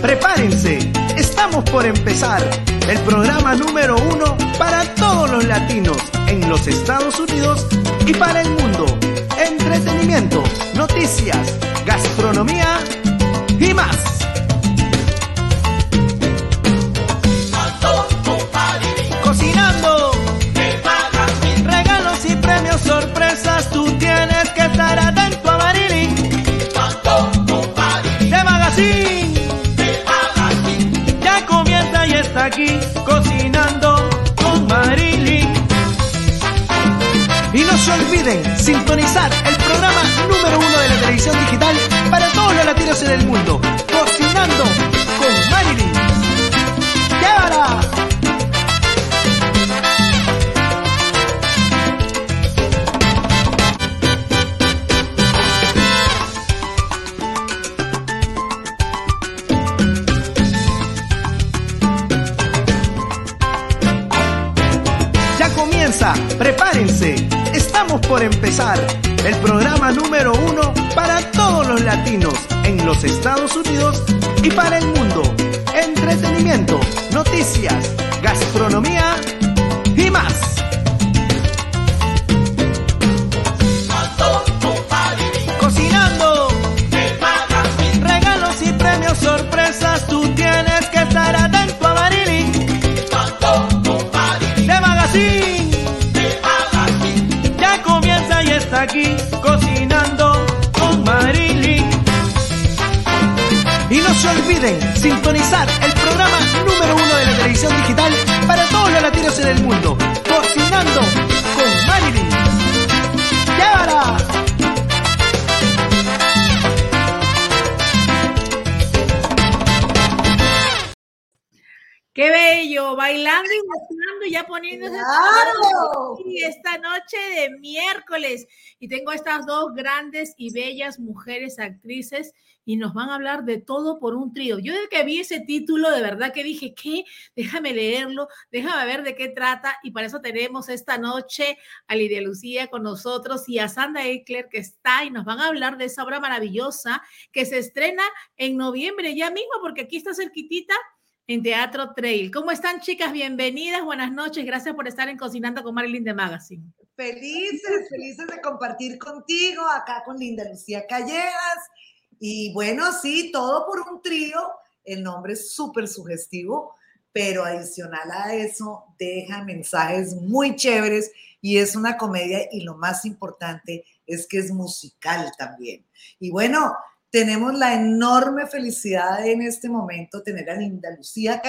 prepárense, estamos por empezar el programa número uno para todos los latinos en los Estados Unidos y para el mundo. Entretenimiento, noticias, gastronomía y más. Cocinando con Marilyn. Y no se olviden sintonizar el programa número uno de la televisión digital para todos los latinos en el mundo. Cocinando por empezar el programa número uno para todos los latinos en los Estados Unidos y para el mundo. Entretenimiento, noticias, gastronomía y más. Sintonizar el programa número uno de la televisión digital para todos los latinos en el mundo. Cocinando con Marilyn. ¡Llévala! Qué bello, bailando y gozando y ya poniéndose ¡Claro! esta noche de miércoles. Y tengo estas dos grandes y bellas mujeres actrices y nos van a hablar de todo por un trío. Yo desde que vi ese título, de verdad que dije, ¿qué? Déjame leerlo, déjame ver de qué trata. Y para eso tenemos esta noche a Lidia Lucía con nosotros y a Sandra Eckler que está y nos van a hablar de esa obra maravillosa que se estrena en noviembre ya mismo, porque aquí está cerquitita en Teatro Trail. ¿Cómo están, chicas? Bienvenidas, buenas noches. Gracias por estar en Cocinando con Marilyn de Magazine. Felices, felices de compartir contigo acá con Linda Lucía Callejas. Y bueno, sí, todo por un trío. El nombre es súper sugestivo, pero adicional a eso deja mensajes muy chéveres y es una comedia y lo más importante es que es musical también. Y bueno, tenemos la enorme felicidad de en este momento tener a Linda Lucía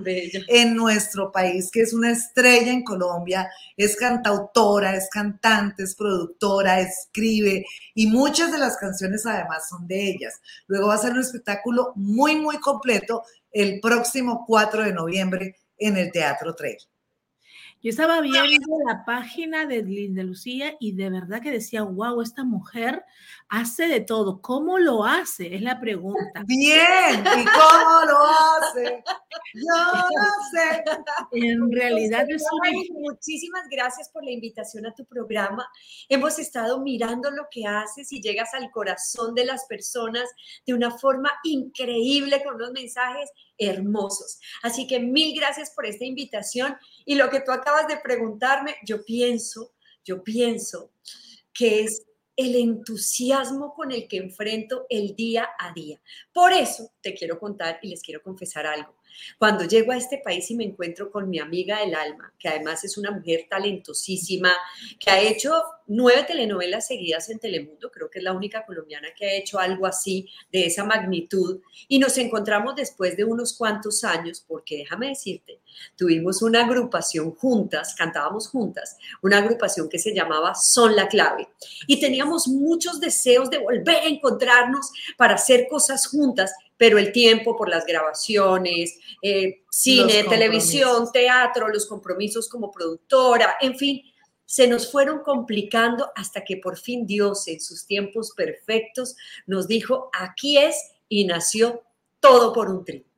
bella. en nuestro país, que es una estrella en Colombia, es cantautora, es cantante, es productora, escribe y muchas de las canciones además son de ellas. Luego va a ser un espectáculo muy, muy completo el próximo 4 de noviembre en el Teatro Trail. Yo estaba viendo la página de Linda Lucía y de verdad que decía, wow, esta mujer hace de todo. ¿Cómo lo hace? Es la pregunta. Bien, ¿y cómo lo hace? Yo no sé. En realidad es una... Muchísimas gracias por la invitación a tu programa. Hemos estado mirando lo que haces y llegas al corazón de las personas de una forma increíble con unos mensajes hermosos. Así que mil gracias por esta invitación y lo que tú acabas de preguntarme, yo pienso, yo pienso que es el entusiasmo con el que enfrento el día a día. Por eso te quiero contar y les quiero confesar algo. Cuando llego a este país y me encuentro con mi amiga del alma, que además es una mujer talentosísima, que ha hecho nueve telenovelas seguidas en Telemundo, creo que es la única colombiana que ha hecho algo así, de esa magnitud, y nos encontramos después de unos cuantos años, porque déjame decirte, tuvimos una agrupación juntas, cantábamos juntas, una agrupación que se llamaba Son la Clave, y teníamos muchos deseos de volver a encontrarnos para hacer cosas juntas, pero el tiempo por las grabaciones, eh, cine, televisión, teatro, los compromisos como productora, en fin, se nos fueron complicando hasta que por fin Dios en sus tiempos perfectos nos dijo, aquí es y nació todo por un trío.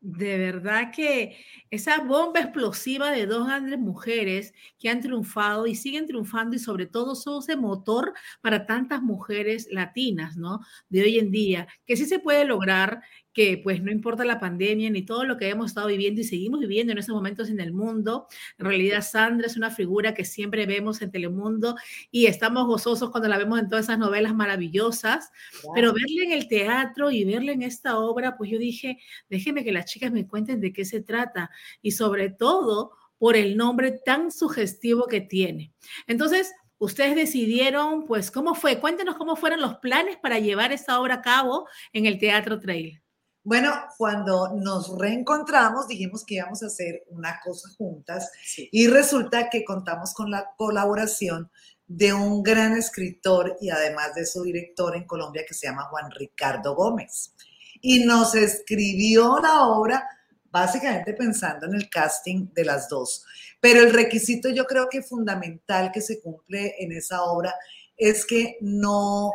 De verdad que esa bomba explosiva de dos grandes mujeres que han triunfado y siguen triunfando y sobre todo son ese motor para tantas mujeres latinas, ¿no? De hoy en día, que sí se puede lograr que pues no importa la pandemia ni todo lo que hemos estado viviendo y seguimos viviendo en estos momentos en el mundo. En realidad Sandra es una figura que siempre vemos en Telemundo y estamos gozosos cuando la vemos en todas esas novelas maravillosas, pero verla en el teatro y verla en esta obra, pues yo dije, déjenme que las chicas me cuenten de qué se trata y sobre todo por el nombre tan sugestivo que tiene. Entonces, ustedes decidieron, pues, ¿cómo fue? Cuéntenos cómo fueron los planes para llevar esta obra a cabo en el Teatro Trail. Bueno, cuando nos reencontramos dijimos que íbamos a hacer una cosa juntas y resulta que contamos con la colaboración de un gran escritor y además de su director en Colombia que se llama Juan Ricardo Gómez. Y nos escribió la obra básicamente pensando en el casting de las dos. Pero el requisito yo creo que fundamental que se cumple en esa obra es que no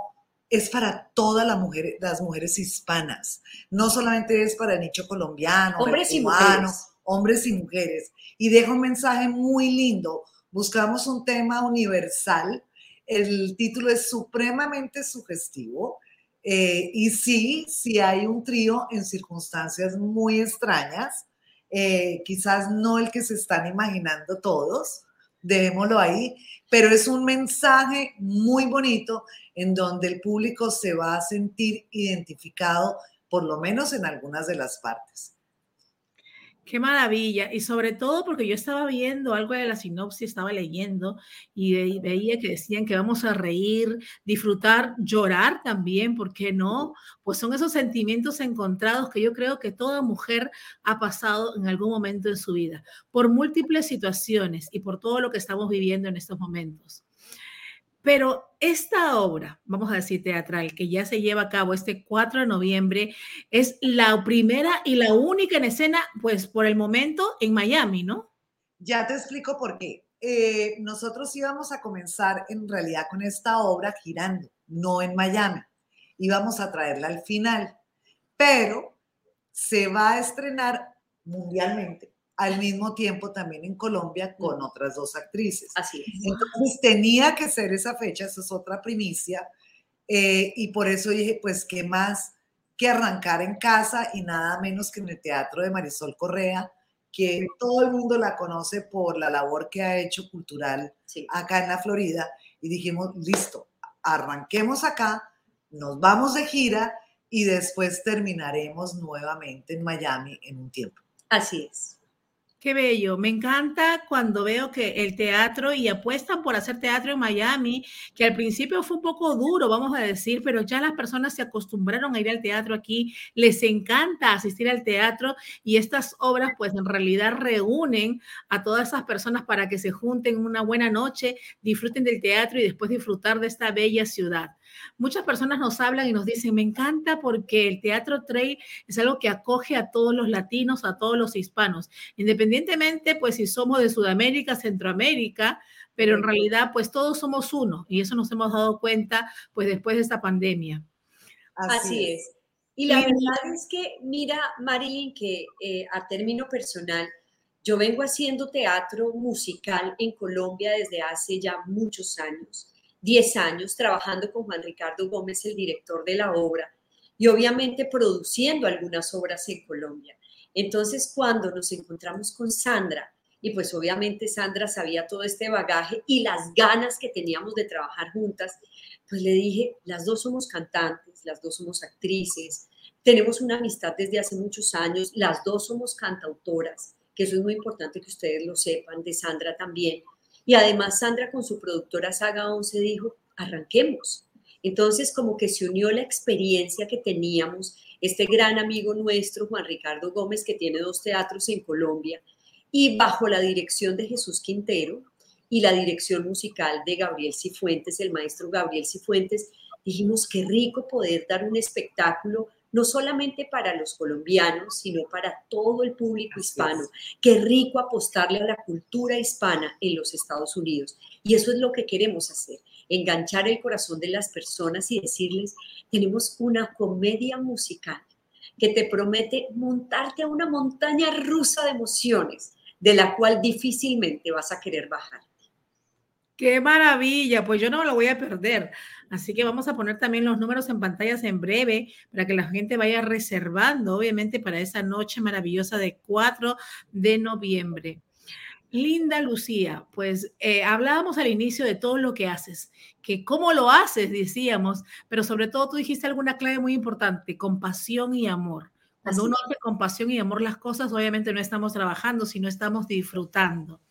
es para todas las mujeres, las mujeres hispanas. No solamente es para el nicho colombiano, hombres y mujeres. hombres y mujeres. Y deja un mensaje muy lindo. Buscamos un tema universal. El título es supremamente sugestivo. Eh, y sí, sí hay un trío en circunstancias muy extrañas. Eh, quizás no el que se están imaginando todos, dejémoslo ahí, pero es un mensaje muy bonito en donde el público se va a sentir identificado, por lo menos en algunas de las partes. Qué maravilla. Y sobre todo porque yo estaba viendo algo de la sinopsis, estaba leyendo y veía que decían que vamos a reír, disfrutar, llorar también, ¿por qué no? Pues son esos sentimientos encontrados que yo creo que toda mujer ha pasado en algún momento en su vida, por múltiples situaciones y por todo lo que estamos viviendo en estos momentos. Pero esta obra, vamos a decir teatral, que ya se lleva a cabo este 4 de noviembre, es la primera y la única en escena, pues por el momento, en Miami, ¿no? Ya te explico por qué. Eh, nosotros íbamos a comenzar en realidad con esta obra girando, no en Miami. Íbamos a traerla al final, pero se va a estrenar mundialmente al mismo tiempo también en Colombia con otras dos actrices. Así es. Entonces tenía que ser esa fecha, esa es otra primicia, eh, y por eso dije, pues, ¿qué más que arrancar en casa y nada menos que en el Teatro de Marisol Correa, que todo el mundo la conoce por la labor que ha hecho cultural acá en la Florida, y dijimos, listo, arranquemos acá, nos vamos de gira y después terminaremos nuevamente en Miami en un tiempo. Así es. Qué bello. Me encanta cuando veo que el teatro y apuestan por hacer teatro en Miami, que al principio fue un poco duro, vamos a decir, pero ya las personas se acostumbraron a ir al teatro aquí, les encanta asistir al teatro y estas obras pues en realidad reúnen a todas esas personas para que se junten una buena noche, disfruten del teatro y después disfrutar de esta bella ciudad. Muchas personas nos hablan y nos dicen, me encanta porque el teatro trail es algo que acoge a todos los latinos, a todos los hispanos, independientemente pues si somos de Sudamérica, Centroamérica, pero en realidad pues todos somos uno y eso nos hemos dado cuenta pues después de esta pandemia. Así, es. Y la verdad es que, mira, Marilyn, que eh, a término personal, yo vengo haciendo teatro musical en Colombia desde hace ya muchos años. 10 años trabajando con Juan Ricardo Gómez, el director de la obra, y obviamente produciendo algunas obras en Colombia. Entonces, cuando nos encontramos con Sandra, y pues obviamente Sandra sabía todo este bagaje y las ganas que teníamos de trabajar juntas, pues le dije, las dos somos cantantes, las dos somos actrices, tenemos una amistad desde hace muchos años, las dos somos cantautoras, que eso es muy importante que ustedes lo sepan, de Sandra también. Y además Sandra con su productora Saga 11 dijo, arranquemos. Entonces como que se unió la experiencia que teníamos, este gran amigo nuestro, Juan Ricardo Gómez, que tiene dos teatros en Colombia, y bajo la dirección de Jesús Quintero y la dirección musical de Gabriel Cifuentes, el maestro Gabriel Cifuentes, dijimos qué rico poder dar un espectáculo no solamente para los colombianos, sino para todo el público hispano. Qué rico apostarle a la cultura hispana en los Estados Unidos. Y eso es lo que queremos hacer, enganchar el corazón de las personas y decirles, tenemos una comedia musical que te promete montarte a una montaña rusa de emociones de la cual difícilmente vas a querer bajar. Qué maravilla, pues yo no lo voy a perder. Así que vamos a poner también los números en pantallas en breve para que la gente vaya reservando, obviamente, para esa noche maravillosa de 4 de noviembre. Linda Lucía, pues eh, hablábamos al inicio de todo lo que haces, que cómo lo haces, decíamos, pero sobre todo tú dijiste alguna clave muy importante, compasión y amor. Cuando uno hace con pasión y amor las cosas, obviamente no estamos trabajando, sino estamos disfrutando.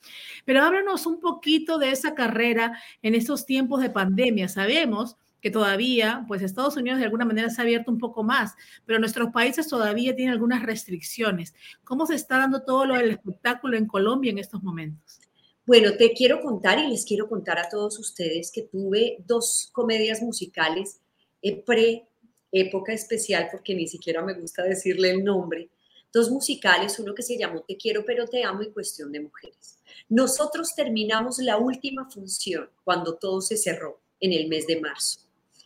Pero háblanos un poquito de esa carrera en estos tiempos de pandemia. Sabemos que todavía, pues Estados Unidos de alguna manera se ha abierto un poco más, pero nuestros países todavía tienen algunas restricciones. ¿Cómo se está dando todo lo del espectáculo en Colombia en estos momentos? Bueno, te quiero contar y les quiero contar a todos ustedes que tuve dos comedias musicales eh, pre época especial, porque ni siquiera me gusta decirle el nombre, dos musicales, uno que se llamó Te quiero pero te amo y Cuestión de Mujeres. Nosotros terminamos la última función cuando todo se cerró en el mes de marzo,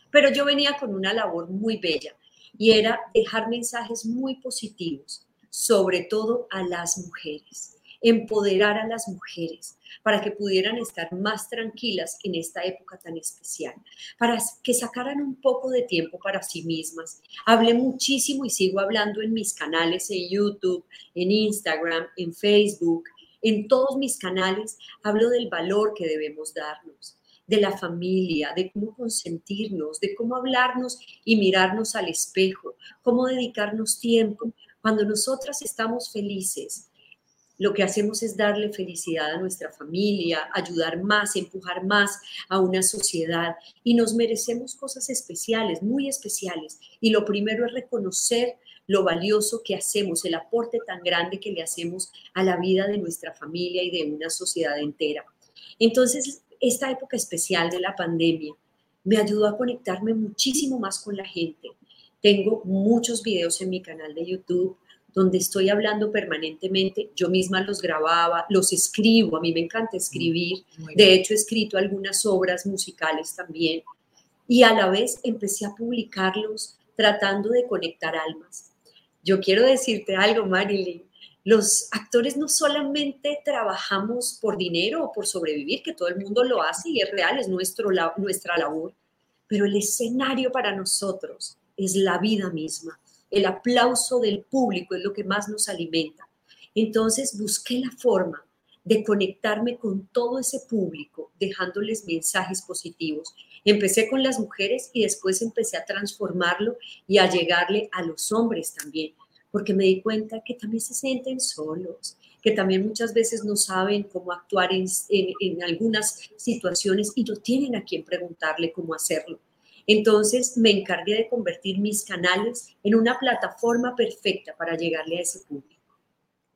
pero yo venía con una labor muy bella y era dejar mensajes muy positivos, sobre todo a las mujeres empoderar a las mujeres para que pudieran estar más tranquilas en esta época tan especial, para que sacaran un poco de tiempo para sí mismas. Hablé muchísimo y sigo hablando en mis canales en YouTube, en Instagram, en Facebook, en todos mis canales, hablo del valor que debemos darnos de la familia, de cómo consentirnos, de cómo hablarnos y mirarnos al espejo, cómo dedicarnos tiempo. Cuando nosotras estamos felices, lo que hacemos es darle felicidad a nuestra familia, ayudar más, empujar más a una sociedad y nos merecemos cosas especiales, muy especiales. Y lo primero es reconocer lo valioso que hacemos, el aporte tan grande que le hacemos a la vida de nuestra familia y de una sociedad entera. Entonces, esta época especial de la pandemia me ayudó a conectarme muchísimo más con la gente. Tengo muchos videos en mi canal de YouTube donde estoy hablando permanentemente, yo misma los grababa, los escribo, a mí me encanta escribir, de hecho he escrito algunas obras musicales también, y a la vez empecé a publicarlos tratando de conectar almas. Yo quiero decirte algo, Marilyn, los actores no solamente trabajamos por dinero o por sobrevivir, que todo el mundo lo hace y es real, es nuestro, nuestra labor, pero el escenario para nosotros es la vida misma el aplauso del público es lo que más nos alimenta. Entonces busqué la forma de conectarme con todo ese público, dejándoles mensajes positivos. Empecé con las mujeres y después empecé a transformarlo y a llegarle a los hombres también, porque me di cuenta que también se sienten solos, que también muchas veces no saben cómo actuar en, algunas situaciones y no tienen a quien preguntarle cómo hacerlo. Entonces me encargué de convertir mis canales en una plataforma perfecta para llegarle a ese público.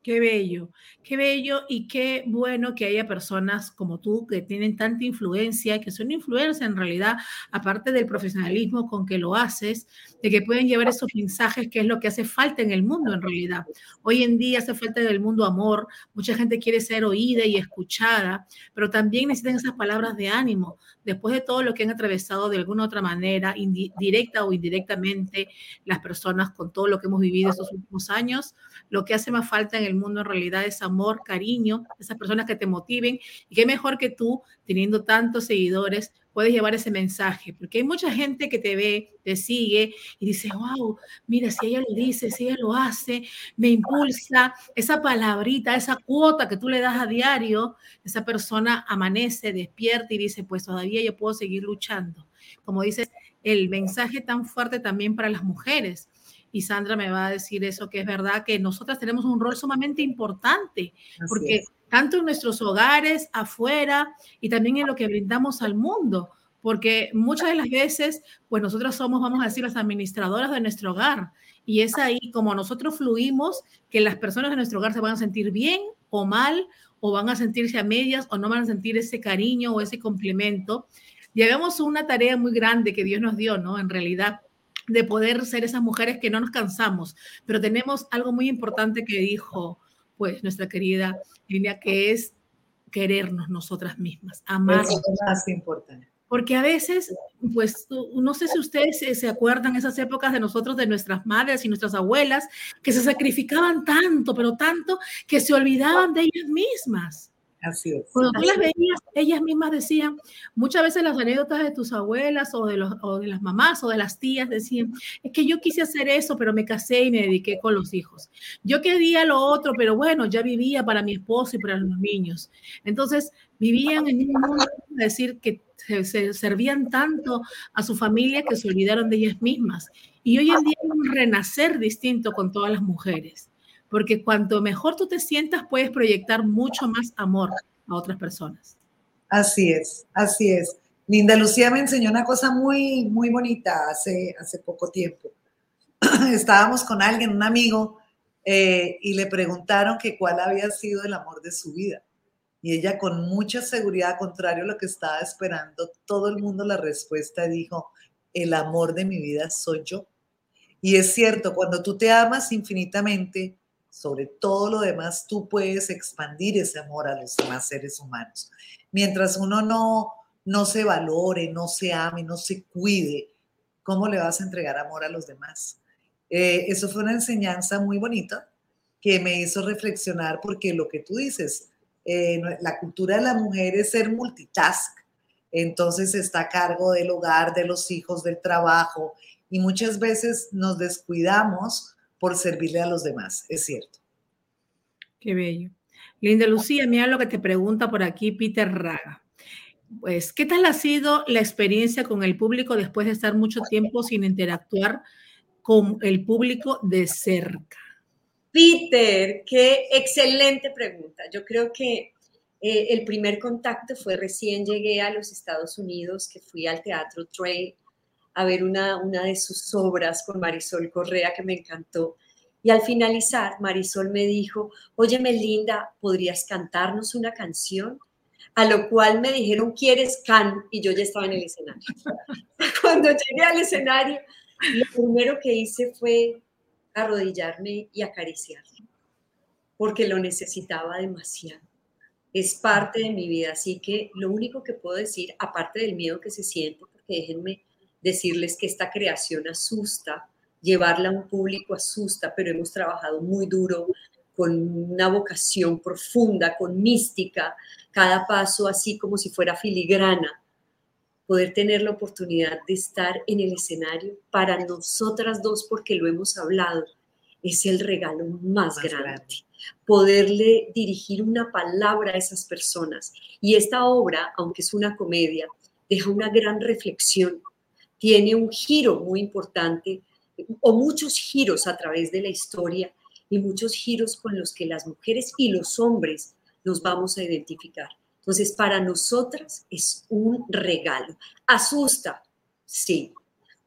Qué bello, qué bello y qué bueno que haya personas como tú que tienen tanta influencia, que son influencers en realidad, aparte del profesionalismo con que lo haces, de que pueden llevar esos mensajes que es lo que hace falta en el mundo en realidad. Hoy en día hace falta en el mundo amor, mucha gente quiere ser oída y escuchada, pero también necesitan esas palabras de ánimo, después de todo lo que han atravesado de alguna otra manera, directa o indirectamente, las personas con todo lo que hemos vivido estos últimos años, lo que hace más falta en el mundo en realidad es amor, cariño, esas personas que te motiven y qué mejor que tú, teniendo tantos seguidores, puedes llevar ese mensaje, porque hay mucha gente que te ve, te sigue y dice, wow, mira, si ella lo dice, si ella lo hace, me impulsa, esa palabrita, esa cuota que tú le das a diario, esa persona amanece, despierta y dice, pues todavía yo puedo seguir luchando. Como dices, el mensaje tan fuerte también para las mujeres. Y Sandra me va a decir eso, que es verdad que nosotras tenemos un rol sumamente importante, porque tanto en nuestros hogares, afuera y también en lo que brindamos al mundo, porque muchas de las veces, pues nosotros somos, vamos a decir, las administradoras de nuestro hogar. Y es ahí como nosotros fluimos que las personas de nuestro hogar se van a sentir bien o mal, o van a sentirse a medias, o no van a sentir ese cariño o ese complemento. Y hagamos una tarea muy grande que Dios nos dio, ¿no? En realidad, de poder ser esas mujeres que no nos cansamos, pero tenemos algo muy importante que dijo pues nuestra querida línea, que es querernos nosotras mismas, amarnos. Es lo más importante. porque a veces, pues, no sé si ustedes se, acuerdan esas épocas de nosotros, de nuestras madres y nuestras abuelas, que se sacrificaban tanto, pero tanto, que se olvidaban de ellas mismas. Así es. Cuando tú las veías, ellas mismas decían, muchas veces las anécdotas de tus abuelas o de, los, o de las mamás o de las tías decían, es que yo quise hacer eso, pero me casé y me dediqué con los hijos. Yo quería lo otro, pero bueno, ya vivía para mi esposo y para los niños. Entonces, vivían en un mundo, decir, que se, servían tanto a su familia que se olvidaron de ellas mismas. Y hoy en día hay un renacer distinto con todas las mujeres porque cuanto mejor tú te sientas, puedes proyectar mucho más amor a otras personas. Así es, así es. Linda Lucía me enseñó una cosa muy, muy bonita hace, hace poco tiempo. Estábamos con alguien, un amigo, eh, y le preguntaron que cuál había sido el amor de su vida. Y ella con mucha seguridad, contrario a lo que estaba esperando, todo el mundo la respuesta dijo, el amor de mi vida soy yo. Y es cierto, cuando tú te amas infinitamente, sobre todo lo demás, tú puedes expandir ese amor a los demás seres humanos. Mientras uno no, no se valore, no se ame, no se cuide, ¿cómo le vas a entregar amor a los demás? Eh, eso fue una enseñanza muy bonita que me hizo reflexionar porque lo que tú dices, eh, la cultura de la mujer es ser multitask, entonces está a cargo del hogar, de los hijos, del trabajo y muchas veces nos descuidamos por servirle a los demás, es cierto. Qué bello. Linda Lucía, mira lo que te pregunta por aquí Peter Raga. Pues, ¿qué tal ha sido la experiencia con el público después de estar mucho tiempo sin interactuar con el público de cerca? Peter, qué excelente pregunta. Yo creo que eh, el primer contacto fue recién llegué a los Estados Unidos, que fui al Teatro Trail a ver una, una de sus obras con Marisol Correa que me encantó. Y al finalizar, Marisol me dijo, oye Melinda, ¿podrías cantarnos una canción? A lo cual me dijeron, ¿quieres can? Y yo ya estaba en el escenario. Cuando llegué al escenario, lo primero que hice fue arrodillarme y acariciarlo, porque lo necesitaba demasiado. Es parte de mi vida, así que lo único que puedo decir, aparte del miedo que se siente, porque déjenme decirles que esta creación asusta, llevarla a un público asusta, pero hemos trabajado muy duro con una vocación profunda, con mística, cada paso así como si fuera filigrana, poder tener la oportunidad de estar en el escenario para nosotras dos, porque lo hemos hablado, es el regalo más, grande. Poderle dirigir una palabra a esas personas. Y esta obra, aunque es una comedia, deja una gran reflexión tiene un giro muy importante o muchos giros a través de la historia y muchos giros con los que las mujeres y los hombres nos vamos a identificar. Entonces, para nosotras es un regalo. Asusta, sí,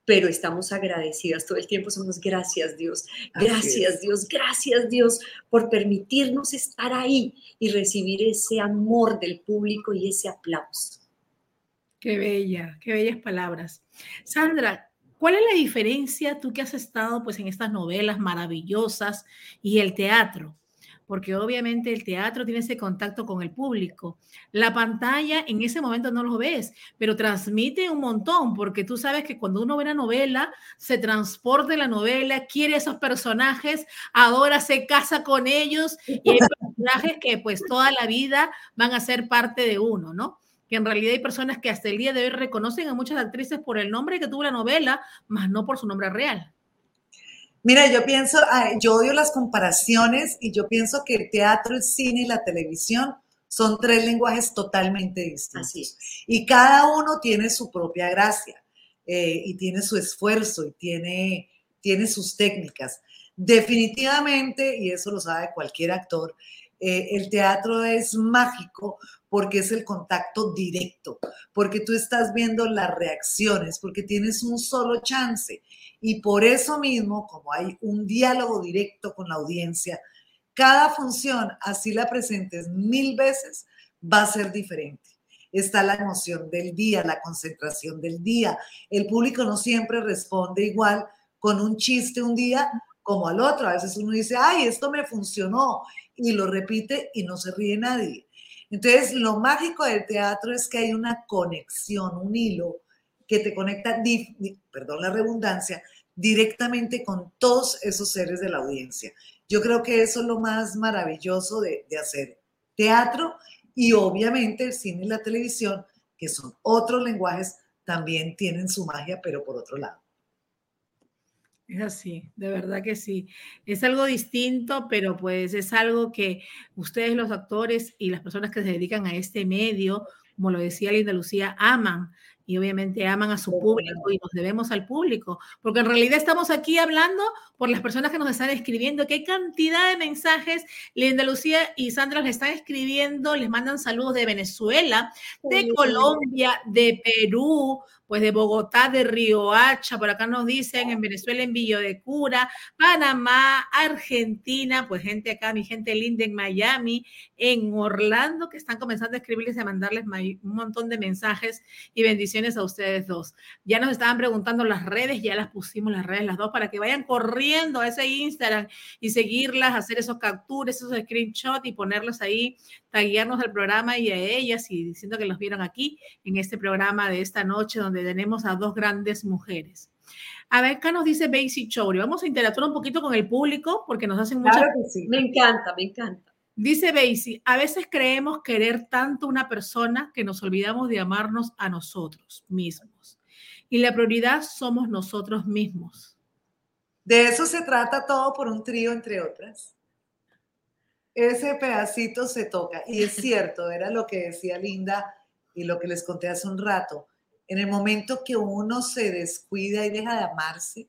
pero estamos agradecidas todo el tiempo. Somos gracias Dios, gracias Dios, gracias Dios por permitirnos estar ahí y recibir ese amor del público y ese aplauso. Qué bella, qué bellas palabras. Sandra, ¿cuál es la diferencia tú que has estado pues en estas novelas maravillosas y el teatro? Porque obviamente el teatro tiene ese contacto con el público. La pantalla en ese momento no lo ves, pero transmite un montón, porque tú sabes que cuando uno ve una novela, se transporta en la novela, quiere esos personajes, adora, se casa con ellos, y hay personajes que pues toda la vida van a ser parte de uno, ¿no? Que en realidad hay personas que hasta el día de hoy reconocen a muchas actrices por el nombre que tuvo la novela, más no por su nombre real. Mira, yo pienso, yo odio las comparaciones y yo pienso que el teatro, el cine y la televisión son tres lenguajes totalmente distintos. Y cada uno tiene su propia gracia eh, y tiene su esfuerzo y tiene, tiene sus técnicas. Definitivamente, y eso lo sabe cualquier actor, eh, el teatro es mágico porque es el contacto directo, porque tú estás viendo las reacciones, porque tienes un solo chance. Y por eso mismo, como hay un diálogo directo con la audiencia, cada función, así la presentes mil veces, va a ser diferente. Está la emoción del día, la concentración del día. El público no siempre responde igual con un chiste un día como al otro. A veces uno dice, ay, esto me funcionó y lo repite y no se ríe nadie. Entonces, lo mágico del teatro es que hay una conexión, un hilo que te conecta, perdón la redundancia, directamente con todos esos seres de la audiencia. Yo creo que eso es lo más maravilloso de, de hacer teatro y obviamente el cine y la televisión, que son otros lenguajes, también tienen su magia, pero por otro lado. Es así, de verdad que sí. Es algo distinto, pero pues es algo que ustedes los actores y las personas que se dedican a este medio, como lo decía Linda Lucía, aman y obviamente aman a su público y nos debemos al público, porque en realidad estamos aquí hablando por las personas que nos están escribiendo, qué cantidad de mensajes Linda Lucía y Sandra les están escribiendo, les mandan saludos de Venezuela, de Colombia, de Perú, pues de Bogotá, de Riohacha, por acá nos dicen, en Venezuela, en Villo de Cura, Panamá, Argentina, pues gente acá, mi gente linda en Miami, en Orlando, que están comenzando a escribirles y a mandarles un montón de mensajes y bendiciones a ustedes dos. Ya nos estaban preguntando las redes, ya las pusimos las redes las dos para que vayan corriendo a ese Instagram y seguirlas, hacer esos capturas, esos screenshots y ponerlos ahí, taguearnos al programa y a ellas y diciendo que los vieron aquí en este programa de esta noche donde tenemos a dos grandes mujeres. A ver, acá nos dice Basie Chowri. Vamos a interactuar un poquito con el público porque nos hacen muchas. Claro Me encanta, me encanta. Dice Basie, a veces creemos querer tanto una persona que nos olvidamos de amarnos a nosotros mismos. Y la prioridad somos nosotros mismos. De eso se trata todo por un trío, entre otras. Ese pedacito se toca. Y es cierto, era lo que decía Linda y lo que les conté hace un rato en el momento que uno se descuida y deja de amarse,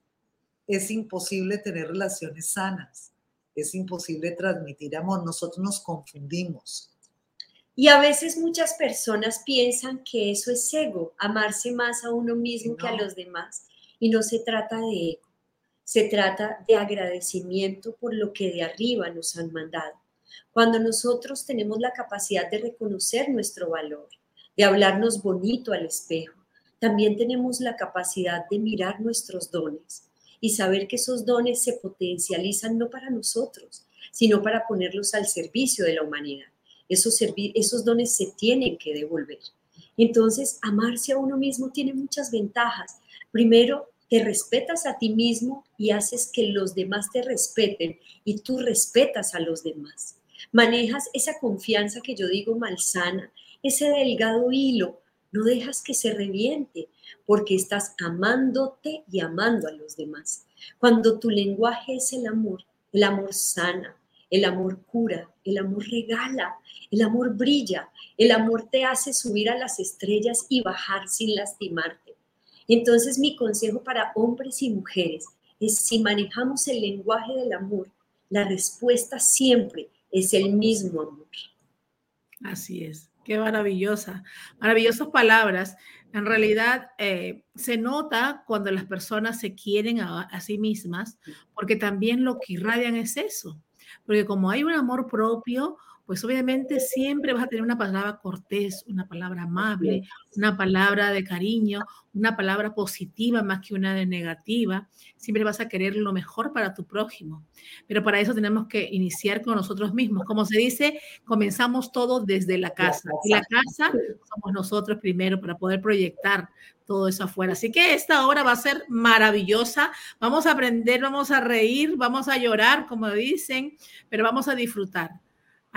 es imposible tener relaciones sanas, es imposible transmitir amor, nosotros nos confundimos. Y a veces muchas personas piensan que eso es ego, amarse más a uno mismo que a los demás. Y no se trata de ego, se trata de agradecimiento por lo que de arriba nos han mandado. Cuando nosotros tenemos la capacidad de reconocer nuestro valor, de hablarnos bonito al espejo, también tenemos la capacidad de mirar nuestros dones y saber que esos dones se potencializan no para nosotros, sino para ponerlos al servicio de la humanidad. Esos, dones se tienen que devolver. Entonces, amarse a uno mismo tiene muchas ventajas. Primero, te respetas a ti mismo y haces que los demás te respeten y tú respetas a los demás. Manejas esa confianza que yo digo malsana, ese delgado hilo no dejas que se reviente porque estás amándote y amando a los demás. Cuando tu lenguaje es el amor, el amor sana, el amor cura, el amor regala, el amor brilla, el amor te hace subir a las estrellas y bajar sin lastimarte. Entonces mi consejo para hombres y mujeres es si manejamos el lenguaje del amor, la respuesta siempre es el mismo amor. Así es. Qué maravillosa, maravillosas palabras. En realidad eh, se nota cuando las personas se quieren a, sí mismas, porque también lo que irradian es eso. Porque como hay un amor propio, pues obviamente siempre vas a tener una palabra cortés, una palabra amable, una palabra de cariño, una palabra positiva más que una de negativa. Siempre vas a querer lo mejor para tu prójimo. Pero para eso tenemos que iniciar con nosotros mismos. Como se dice, comenzamos todo desde la casa. Y la casa somos nosotros primero para poder proyectar todo eso afuera. Así que esta hora va a ser maravillosa. Vamos a aprender, vamos a reír, vamos a llorar, como dicen, pero vamos a disfrutar.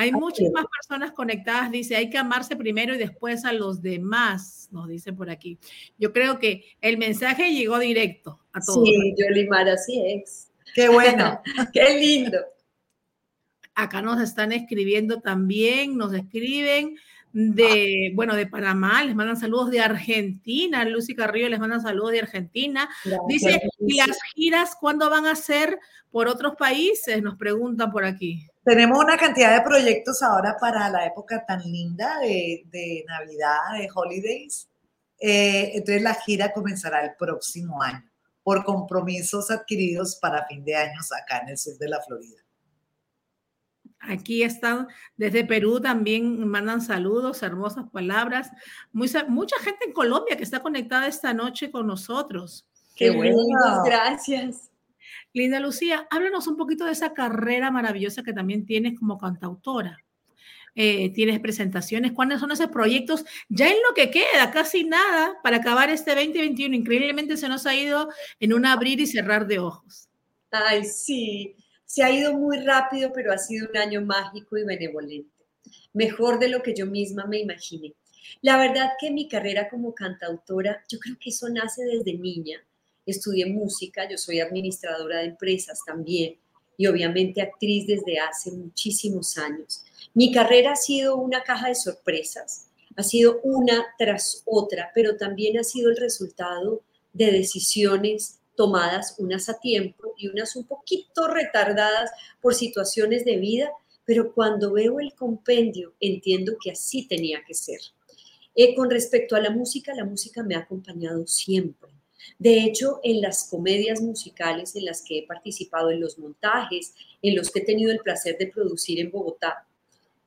Hay muchas más personas conectadas, dice, hay que amarse primero y después a los demás, nos dice por aquí. Yo creo que el mensaje llegó directo a todos. Sí, Yolimar, así es. Qué bueno, qué lindo. Acá nos están escribiendo también, nos escriben de, bueno, de Panamá, les mandan saludos de Argentina, Lucy Carrillo les manda saludos de Argentina. Dice, ¿y las giras cuándo van a ser por otros países? Nos preguntan por aquí. Tenemos una cantidad de proyectos ahora para la época tan linda de, Navidad, de Holidays. Eh, entonces la gira comenzará el próximo año por compromisos adquiridos para fin de años acá en el sur de la Florida. Aquí están desde Perú también mandan saludos, hermosas palabras. mucha gente en Colombia que está conectada esta noche con nosotros. Qué bueno, gracias. Linda Lucía, háblanos un poquito de esa carrera maravillosa que también tienes como cantautora. eh, tienes presentaciones, ¿cuáles son esos proyectos? Ya en lo que queda, casi nada para acabar este 2021. Increíblemente se nos ha ido en un abrir y cerrar de ojos. Ay, sí, se ha ido muy rápido, pero ha sido un año mágico y benevolente. Mejor de lo que yo misma me imaginé. La verdad que mi carrera como cantautora, yo creo que eso nace desde niña. Estudié música, yo soy administradora de empresas también y obviamente actriz desde hace muchísimos años. Mi carrera ha sido una caja de sorpresas, ha sido una tras otra, pero también ha sido el resultado de decisiones tomadas unas a tiempo y unas un poquito retardadas por situaciones de vida, pero cuando veo el compendio entiendo que así tenía que ser. Eh, con respecto a la música, la música me ha acompañado siempre. De hecho, en las comedias musicales en las que he participado, en los montajes, en los que he tenido el placer de producir en Bogotá,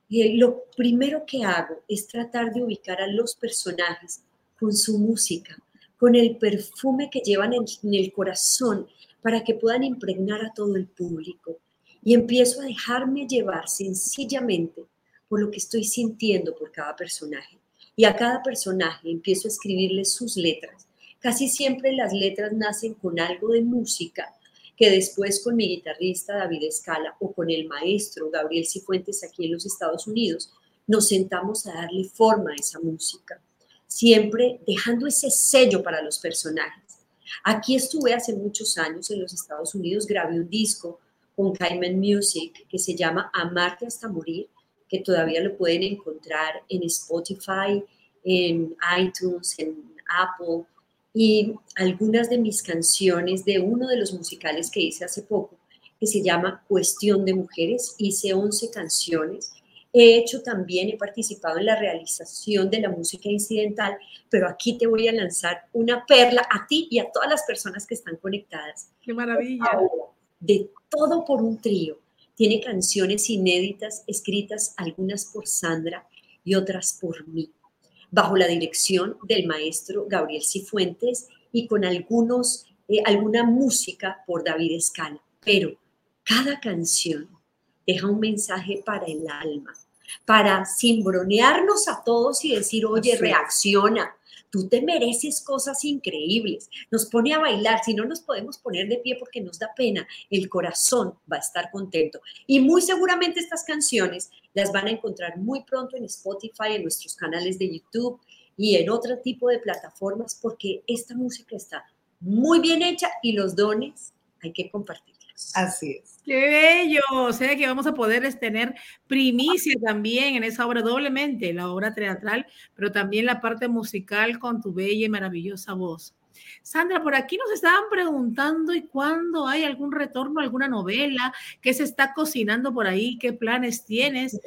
eh, lo primero que hago es tratar de ubicar a los personajes con su música, con el perfume que llevan en, en el corazón para que puedan impregnar a todo el público. Y empiezo a dejarme llevar sencillamente por lo que estoy sintiendo por cada personaje. Y a cada personaje empiezo a escribirle sus letras Casi siempre las letras nacen con algo de música que después con mi guitarrista David Escala o con el maestro Gabriel Cifuentes aquí en los Estados Unidos nos sentamos a darle forma a esa música, siempre dejando ese sello para los personajes. Aquí estuve hace muchos años en los Estados Unidos, grabé un disco con Cayman Music que se llama Amarte hasta morir, que todavía lo pueden encontrar en Spotify, en iTunes, en Apple, y algunas de mis canciones de uno de los musicales que hice hace poco, que se llama Cuestión de Mujeres. Hice 11 canciones. He hecho también, he participado en la realización de la música incidental, pero aquí te voy a lanzar una perla a ti y a todas las personas que están conectadas. ¡Qué maravilla! De todo por un trío. Tiene canciones inéditas escritas, algunas por Sandra y otras por mí bajo la dirección del maestro Gabriel Cifuentes y con algunos, eh, alguna música por David Escala. Pero cada canción deja un mensaje para el alma, para cimbronearnos a todos y decir, oye, reacciona, tú te mereces cosas increíbles. Nos pone a bailar, si no nos podemos poner de pie porque nos da pena, el corazón va a estar contento. Y muy seguramente estas canciones las van a encontrar muy pronto en Spotify, en nuestros canales de YouTube y en otro tipo de plataformas porque esta música está muy bien hecha y los dones hay que compartirlos. Así es. Qué bello. O sea que vamos a poder tener primicia también en esa obra doblemente, la obra teatral, pero también la parte musical con tu bella y maravillosa voz. Sandra, por aquí nos estaban preguntando y cuándo hay algún retorno, alguna novela, qué se está cocinando por ahí, qué planes tienes,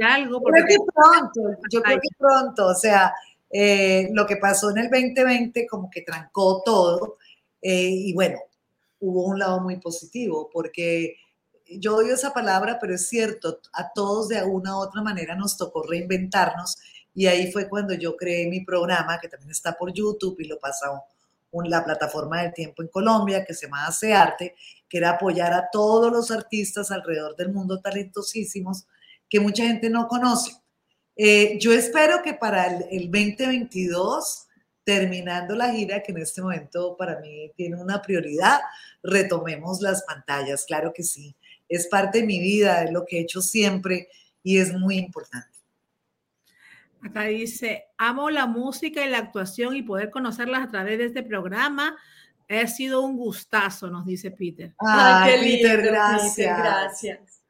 algo. Creo que pronto, yo creo que pronto, o sea, eh, lo que pasó en el 2020 como que trancó todo eh, y bueno, hubo un lado muy positivo porque yo odio esa palabra, pero es cierto, a todos de alguna u otra manera nos tocó reinventarnos y ahí fue cuando yo creé mi programa, que también está por YouTube y lo pasa la plataforma del tiempo en Colombia, que se llama Hace Arte, que era apoyar a todos los artistas alrededor del mundo talentosísimos que mucha gente no conoce. Eh, yo espero que para el 2022 terminando la gira, que en este momento para mí tiene una prioridad, retomemos las pantallas, claro que sí. Es parte de mi vida, es lo que he hecho siempre y es muy importante. Acá dice, amo la música y la actuación y poder conocerlas a través de este programa. Ha sido un gustazo, nos dice Peter. Ay, qué Peter, gracias. gracias.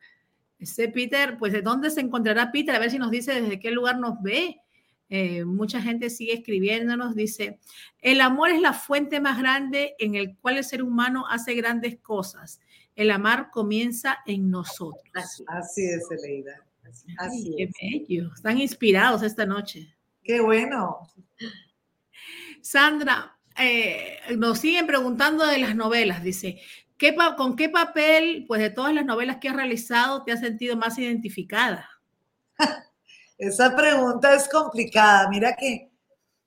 Ese Peter, pues ¿de dónde se encontrará Peter? A ver si nos dice desde qué lugar nos ve. Eh, mucha gente sigue escribiéndonos, dice, el amor es la fuente más grande en el cual el ser humano hace grandes cosas. El amar comienza en nosotros. Así, es, Eleida. Así qué bello. Están inspirados esta noche. Qué bueno. Sandra, eh, nos siguen preguntando de las novelas. Dice, ¿qué ¿con qué papel, pues de todas las novelas que has realizado, te has sentido más identificada? Esa pregunta es complicada. Mira que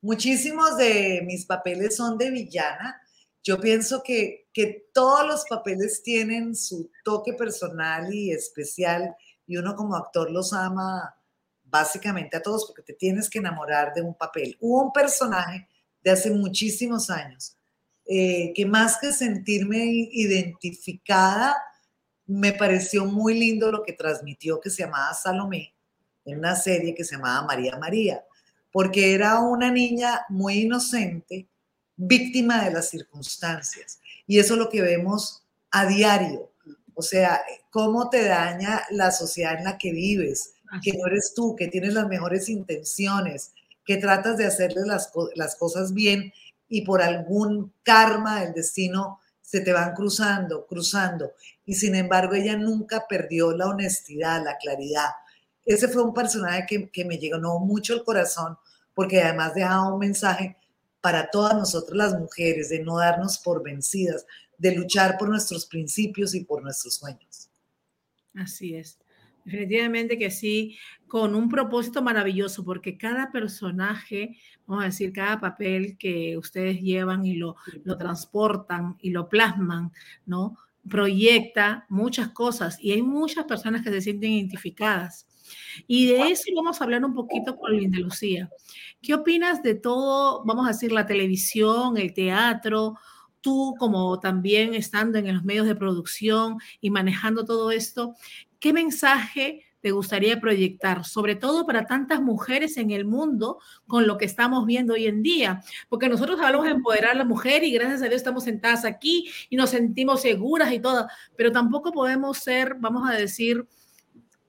muchísimos de mis papeles son de villana. Yo pienso que, que todos los papeles tienen su toque personal y especial y uno como actor los ama básicamente a todos porque te tienes que enamorar de un papel. Hubo un personaje de hace muchísimos años eh, que más que sentirme identificada, me pareció muy lindo lo que transmitió que se llamaba Salomé en una serie que se llamaba María María, porque era una niña muy inocente, víctima de las circunstancias. Y eso es lo que vemos a diario. O sea, cómo te daña la sociedad en la que vives, que no eres tú, que tienes las mejores intenciones, que tratas de hacerle las, las cosas bien y por algún karma del destino se te van cruzando, cruzando. Y sin embargo, ella nunca perdió la honestidad, la claridad. Ese fue un personaje que, que me llegó mucho el corazón, porque además dejaba un mensaje para todas nosotras las mujeres, de no darnos por vencidas, de luchar por nuestros principios y por nuestros sueños. Así es. Definitivamente que sí, con un propósito maravilloso, porque cada personaje, vamos a decir, cada papel que ustedes llevan y lo, lo transportan y lo plasman, ¿no? Proyecta muchas cosas y hay muchas personas que se sienten identificadas. Y de eso vamos a hablar un poquito con Linda Lucía. ¿Qué opinas de todo, vamos a decir, la televisión, el teatro? Tú como también estando en los medios de producción y manejando todo esto, ¿qué mensaje te gustaría proyectar, sobre todo para tantas mujeres en el mundo con lo que estamos viendo hoy en día? Porque nosotros hablamos de empoderar a la mujer y gracias a Dios estamos sentadas aquí y nos sentimos seguras y todo, pero tampoco podemos ser, vamos a decir,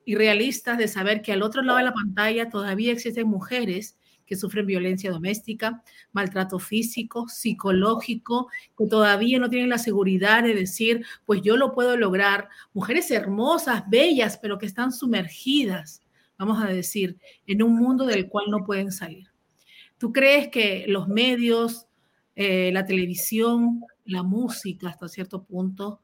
irrealistas de saber que al otro lado de la pantalla todavía existen mujeres que sufren violencia doméstica, maltrato físico, psicológico, que todavía no tienen la seguridad de decir, pues yo lo puedo lograr. Mujeres hermosas, bellas, pero que están sumergidas, vamos a decir, en un mundo del cual no pueden salir. ¿Tú crees que los medios, eh, la televisión, la música hasta cierto punto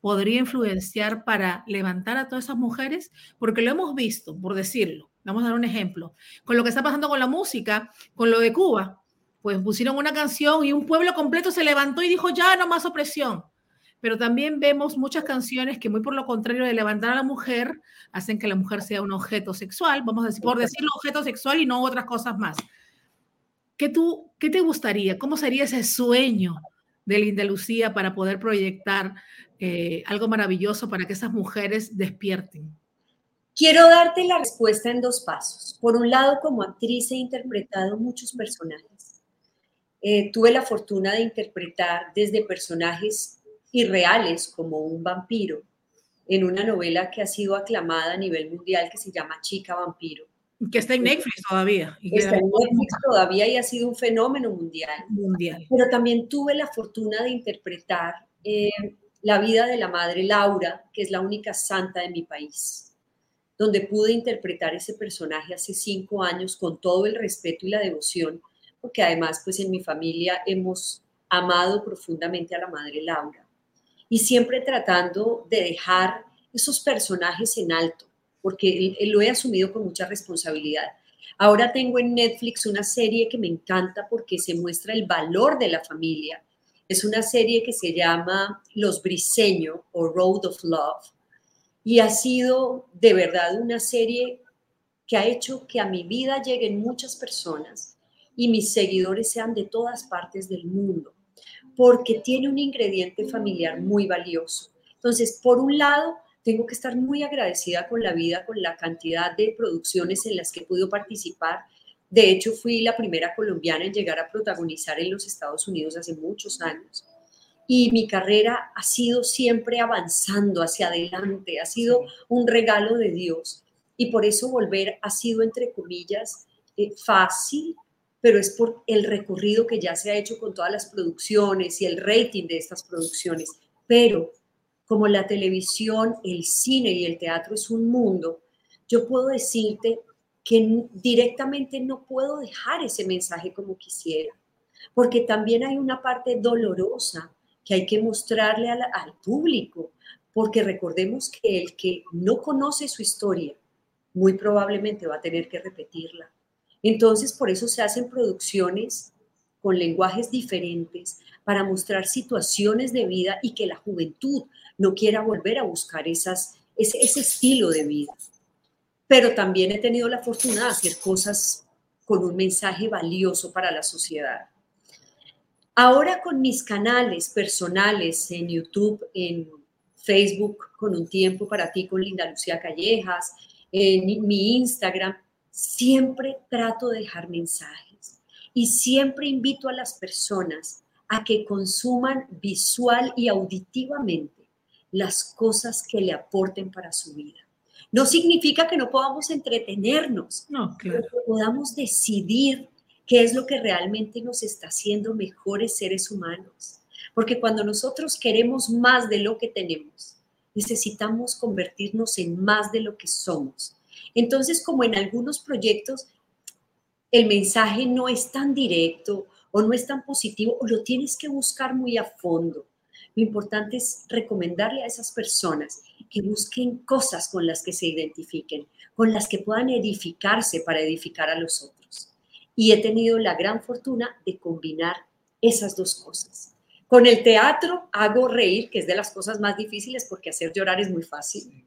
podría influenciar para levantar a todas esas mujeres? Porque lo hemos visto, por decirlo. Vamos a dar un ejemplo. Con lo que está pasando con la música, con lo de Cuba, pues pusieron una canción y un pueblo completo se levantó y dijo, ya no más opresión. Pero también vemos muchas canciones que muy por lo contrario de levantar a la mujer, hacen que la mujer sea un objeto sexual, vamos a decir, por decirlo objeto sexual y no otras cosas más. ¿Qué, tú, qué te gustaría? ¿Cómo sería ese sueño de Linda Lucía para poder proyectar eh, algo maravilloso para que esas mujeres despierten? Quiero darte la respuesta en dos pasos. Por un lado, como actriz he interpretado muchos personajes. Eh, tuve la fortuna de interpretar desde personajes irreales como un vampiro en una novela que ha sido aclamada a nivel mundial que se llama Chica Vampiro. Que está en Netflix todavía. está en Netflix todavía y ha sido un fenómeno mundial. mundial. Pero también tuve la fortuna de interpretar eh, la vida de la madre Laura, que es la única santa de mi país donde pude interpretar ese personaje hace cinco años con todo el respeto y la devoción, porque además pues en mi familia hemos amado profundamente a la madre Laura y siempre tratando de dejar esos personajes en alto, porque lo he asumido con mucha responsabilidad. Ahora tengo en Netflix una serie que me encanta porque se muestra el valor de la familia. Es una serie que se llama Los Briseño o Road of Love y ha sido de verdad una serie que ha hecho que a mi vida lleguen muchas personas y mis seguidores sean de todas partes del mundo, porque tiene un ingrediente familiar muy valioso. Entonces, por un lado, tengo que estar muy agradecida con la vida, con la cantidad de producciones en las que podido participar. De hecho, fui la primera colombiana en llegar a protagonizar en los Estados Unidos hace muchos años y mi carrera ha sido siempre avanzando hacia adelante, ha sido un regalo de Dios. Y por eso volver ha sido, entre comillas, eh, fácil, pero es por el recorrido que ya se ha hecho con todas las producciones y el rating de estas producciones. Pero como la televisión, el cine y el teatro es un mundo, yo puedo decirte que directamente no puedo dejar ese mensaje como quisiera, porque también hay una parte dolorosa que hay que mostrarle al, público, porque recordemos que el que no conoce su historia, muy probablemente va a tener que repetirla. Entonces, por eso se hacen producciones con lenguajes diferentes para mostrar situaciones de vida y que la juventud no quiera volver a buscar esas, ese, ese estilo de vida. Pero también he tenido la fortuna de hacer cosas con un mensaje valioso para la sociedad. Ahora con mis canales personales en YouTube, en Facebook, con un tiempo para ti con Linda Lucía Callejas, en mi Instagram, siempre trato de dejar mensajes y siempre invito a las personas a que consuman visual y auditivamente las cosas que le aporten para su vida. No significa que no podamos entretenernos, no, claro. que podamos decidir qué es lo que realmente nos está haciendo mejores seres humanos. Porque cuando nosotros queremos más de lo que tenemos, necesitamos convertirnos en más de lo que somos. Entonces, como en algunos proyectos, el mensaje no es tan directo o no es tan positivo o lo tienes que buscar muy a fondo. Lo importante es recomendarle a esas personas que busquen cosas con las que se identifiquen, con las que puedan edificarse para edificar a los otros. Y he tenido la gran fortuna de combinar esas dos cosas. Con el teatro hago reír, que es de las cosas más difíciles porque hacer llorar es muy fácil.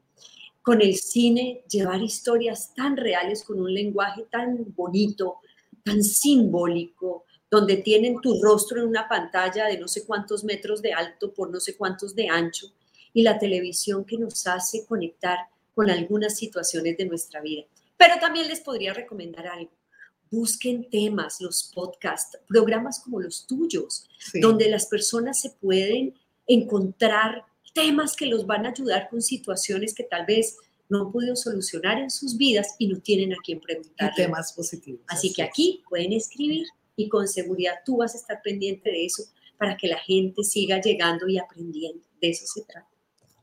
Con el cine, llevar historias tan reales con un lenguaje tan bonito, tan simbólico, donde tienen tu rostro en una pantalla de no sé cuántos metros de alto por no sé cuántos de ancho y la televisión que nos hace conectar con algunas situaciones de nuestra vida. Pero también les podría recomendar algo. Busquen temas, los podcasts, programas como los tuyos, donde las personas se pueden encontrar temas que los van a ayudar con situaciones que tal vez no han podido solucionar en sus vidas y no tienen a quién preguntar. Temas positivos. Así que aquí pueden escribir y con seguridad tú vas a estar pendiente de eso para que la gente siga llegando y aprendiendo. De eso se trata.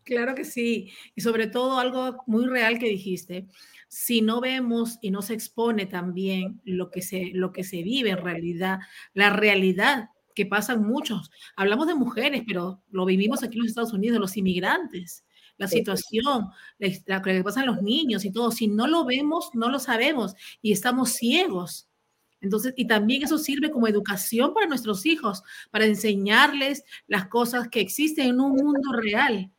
Claro que sí. Y sobre todo algo muy real que dijiste, si no vemos y no se expone también lo que se, lo que se vive en realidad, la realidad que pasan muchos. Hablamos de mujeres, pero lo vivimos aquí en los Estados Unidos, los inmigrantes, la situación, la, que pasan los niños y todo. Si no lo vemos, no lo sabemos y estamos ciegos. Entonces, y también eso sirve como educación para nuestros hijos, para enseñarles las cosas que existen en un mundo real.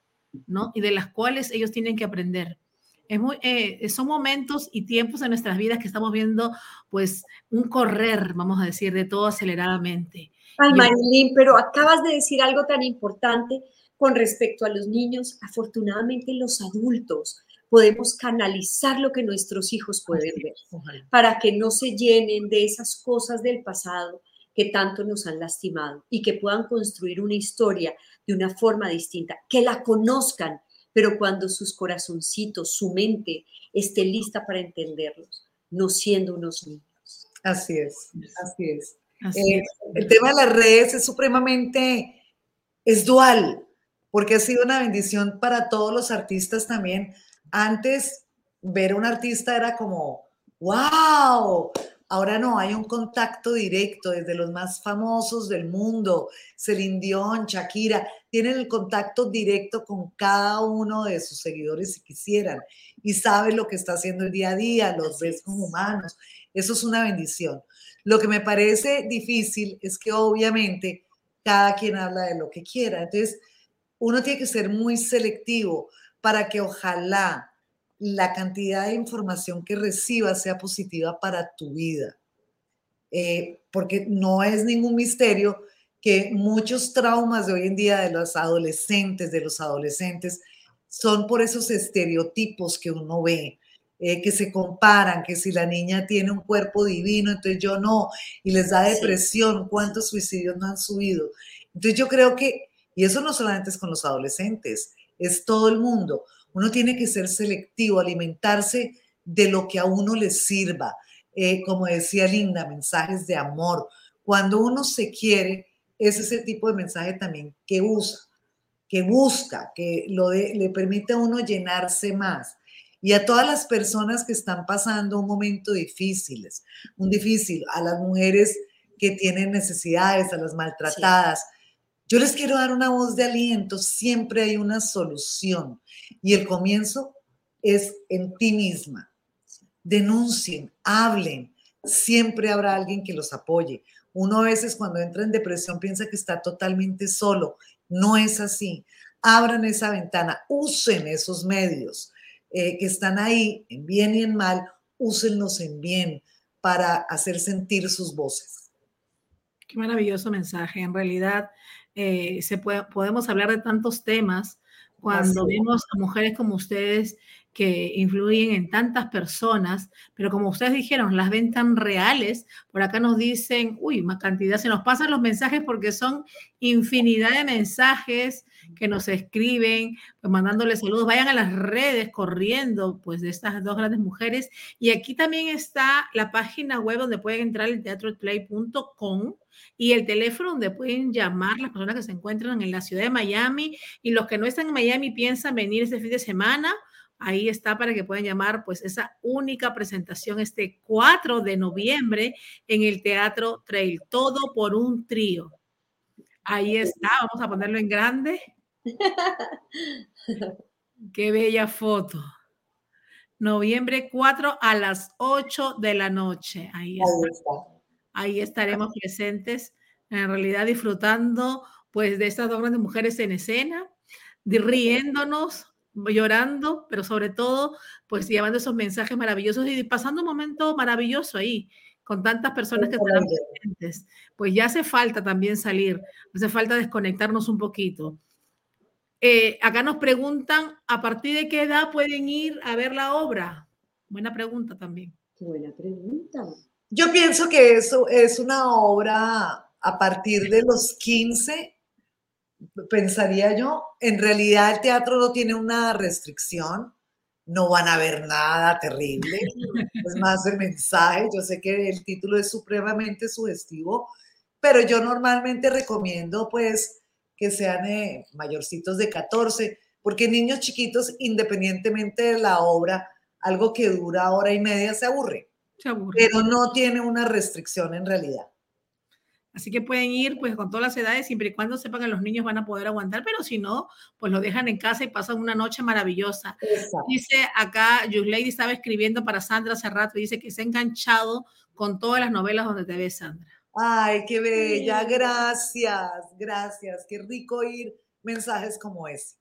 ¿No? Y de las cuales ellos tienen que aprender. Es muy, eh, son momentos y tiempos en nuestras vidas que estamos viendo, pues, un correr, vamos a decir, de todo aceleradamente. Ay, Marilyn, pero acabas de decir algo tan importante con respecto a los niños. Afortunadamente, los adultos podemos canalizar lo que nuestros hijos pueden ver para que no se llenen de esas cosas del pasado que tanto nos han lastimado y que puedan construir una historia de una forma distinta, que la conozcan, pero cuando sus corazoncitos, su mente esté lista para entenderlos, no siendo unos niños. Así es, así es. Eh, el tema de las redes es supremamente, es dual, porque ha sido una bendición para todos los artistas también. Antes, ver a un artista era como, wow, Ahora no, hay un contacto directo desde los más famosos del mundo, Celine Dion, Shakira, tienen el contacto directo con cada uno de sus seguidores si quisieran y saben lo que está haciendo el día a día, los ves como humanos. Eso es una bendición. Lo que me parece difícil es que obviamente cada quien habla de lo que quiera. Entonces, uno tiene que ser muy selectivo para que ojalá la cantidad de información que recibas sea positiva para tu vida. Eh, porque no es ningún misterio que muchos traumas de hoy en día de los adolescentes, de los adolescentes, son por esos estereotipos que uno ve, eh, que se comparan, que si la niña tiene un cuerpo divino, entonces yo no, y les da depresión, cuántos suicidios no han subido. Entonces yo creo que, y eso no solamente es con los adolescentes, es todo el mundo. Uno tiene que ser selectivo, alimentarse de lo que a uno le sirva. Eh, como decía Linda, mensajes de amor. Cuando uno se quiere, ese es el tipo de mensaje también que usa, que busca, que le permite a uno llenarse más. Y a todas las personas que están pasando un momento difícil, un difícil, a las mujeres que tienen necesidades, a las maltratadas, yo les quiero dar una voz de aliento, siempre hay una solución y el comienzo es en ti misma. Denuncien, hablen, siempre habrá alguien que los apoye. Uno a veces cuando entra en depresión piensa que está totalmente solo. No es así. Abran esa ventana, usen esos medios. eh, que están ahí en bien y en mal, úsenlos en bien para hacer sentir sus voces. Qué maravilloso mensaje. En realidad, eh, se puede, podemos hablar de tantos temas cuando vemos a mujeres como ustedes que influyen en tantas personas, pero como ustedes dijeron, las ven tan reales. Por acá nos dicen, uy, más cantidad, se nos pasan los mensajes porque son infinidad de mensajes que nos escriben, pues mandándoles saludos. Vayan a las redes corriendo, pues, de estas dos grandes mujeres. Y aquí también está la página web donde pueden entrar en teatroplay.com y el teléfono donde pueden llamar las personas que se encuentran en la ciudad de Miami y los que no están en Miami piensan venir este fin de semana. Ahí está para que puedan llamar pues esa única presentación este 4 de noviembre en el Teatro Trail, todo por un trío. Ahí está, vamos a ponerlo en grande. Qué bella foto. Noviembre 4 a las 8 de la noche. Ahí está. Ahí estaremos presentes, en realidad disfrutando pues de estas dos grandes mujeres en escena, riéndonos, llorando, pero sobre todo pues llevando esos mensajes maravillosos y pasando un momento maravilloso ahí con tantas personas que están presentes. Pues ya hace falta también salir, hace falta desconectarnos un poquito. Eh, acá nos preguntan, ¿a partir de qué edad pueden ir a ver la obra? Buena pregunta también. Qué buena pregunta. Yo pienso que eso es una obra a partir de los 15, pensaría yo. En realidad el teatro no tiene una restricción, no van a ver nada terrible, es más el mensaje. Yo sé que el título es supremamente sugestivo, pero yo normalmente recomiendo pues que sean eh, mayorcitos de 14, porque niños chiquitos, independientemente de la obra, algo que dura hora y media se aburre. Pero no tiene una restricción en realidad. Así que pueden ir pues con todas las edades, siempre y cuando sepan que los niños van a poder aguantar, pero si no, pues lo dejan en casa y pasan una noche maravillosa. Dice acá, Lady estaba escribiendo para Sandra hace rato y dice que se ha enganchado con todas las novelas donde te ves, Sandra. Ay, qué bella, gracias, gracias, qué rico oír mensajes como ese.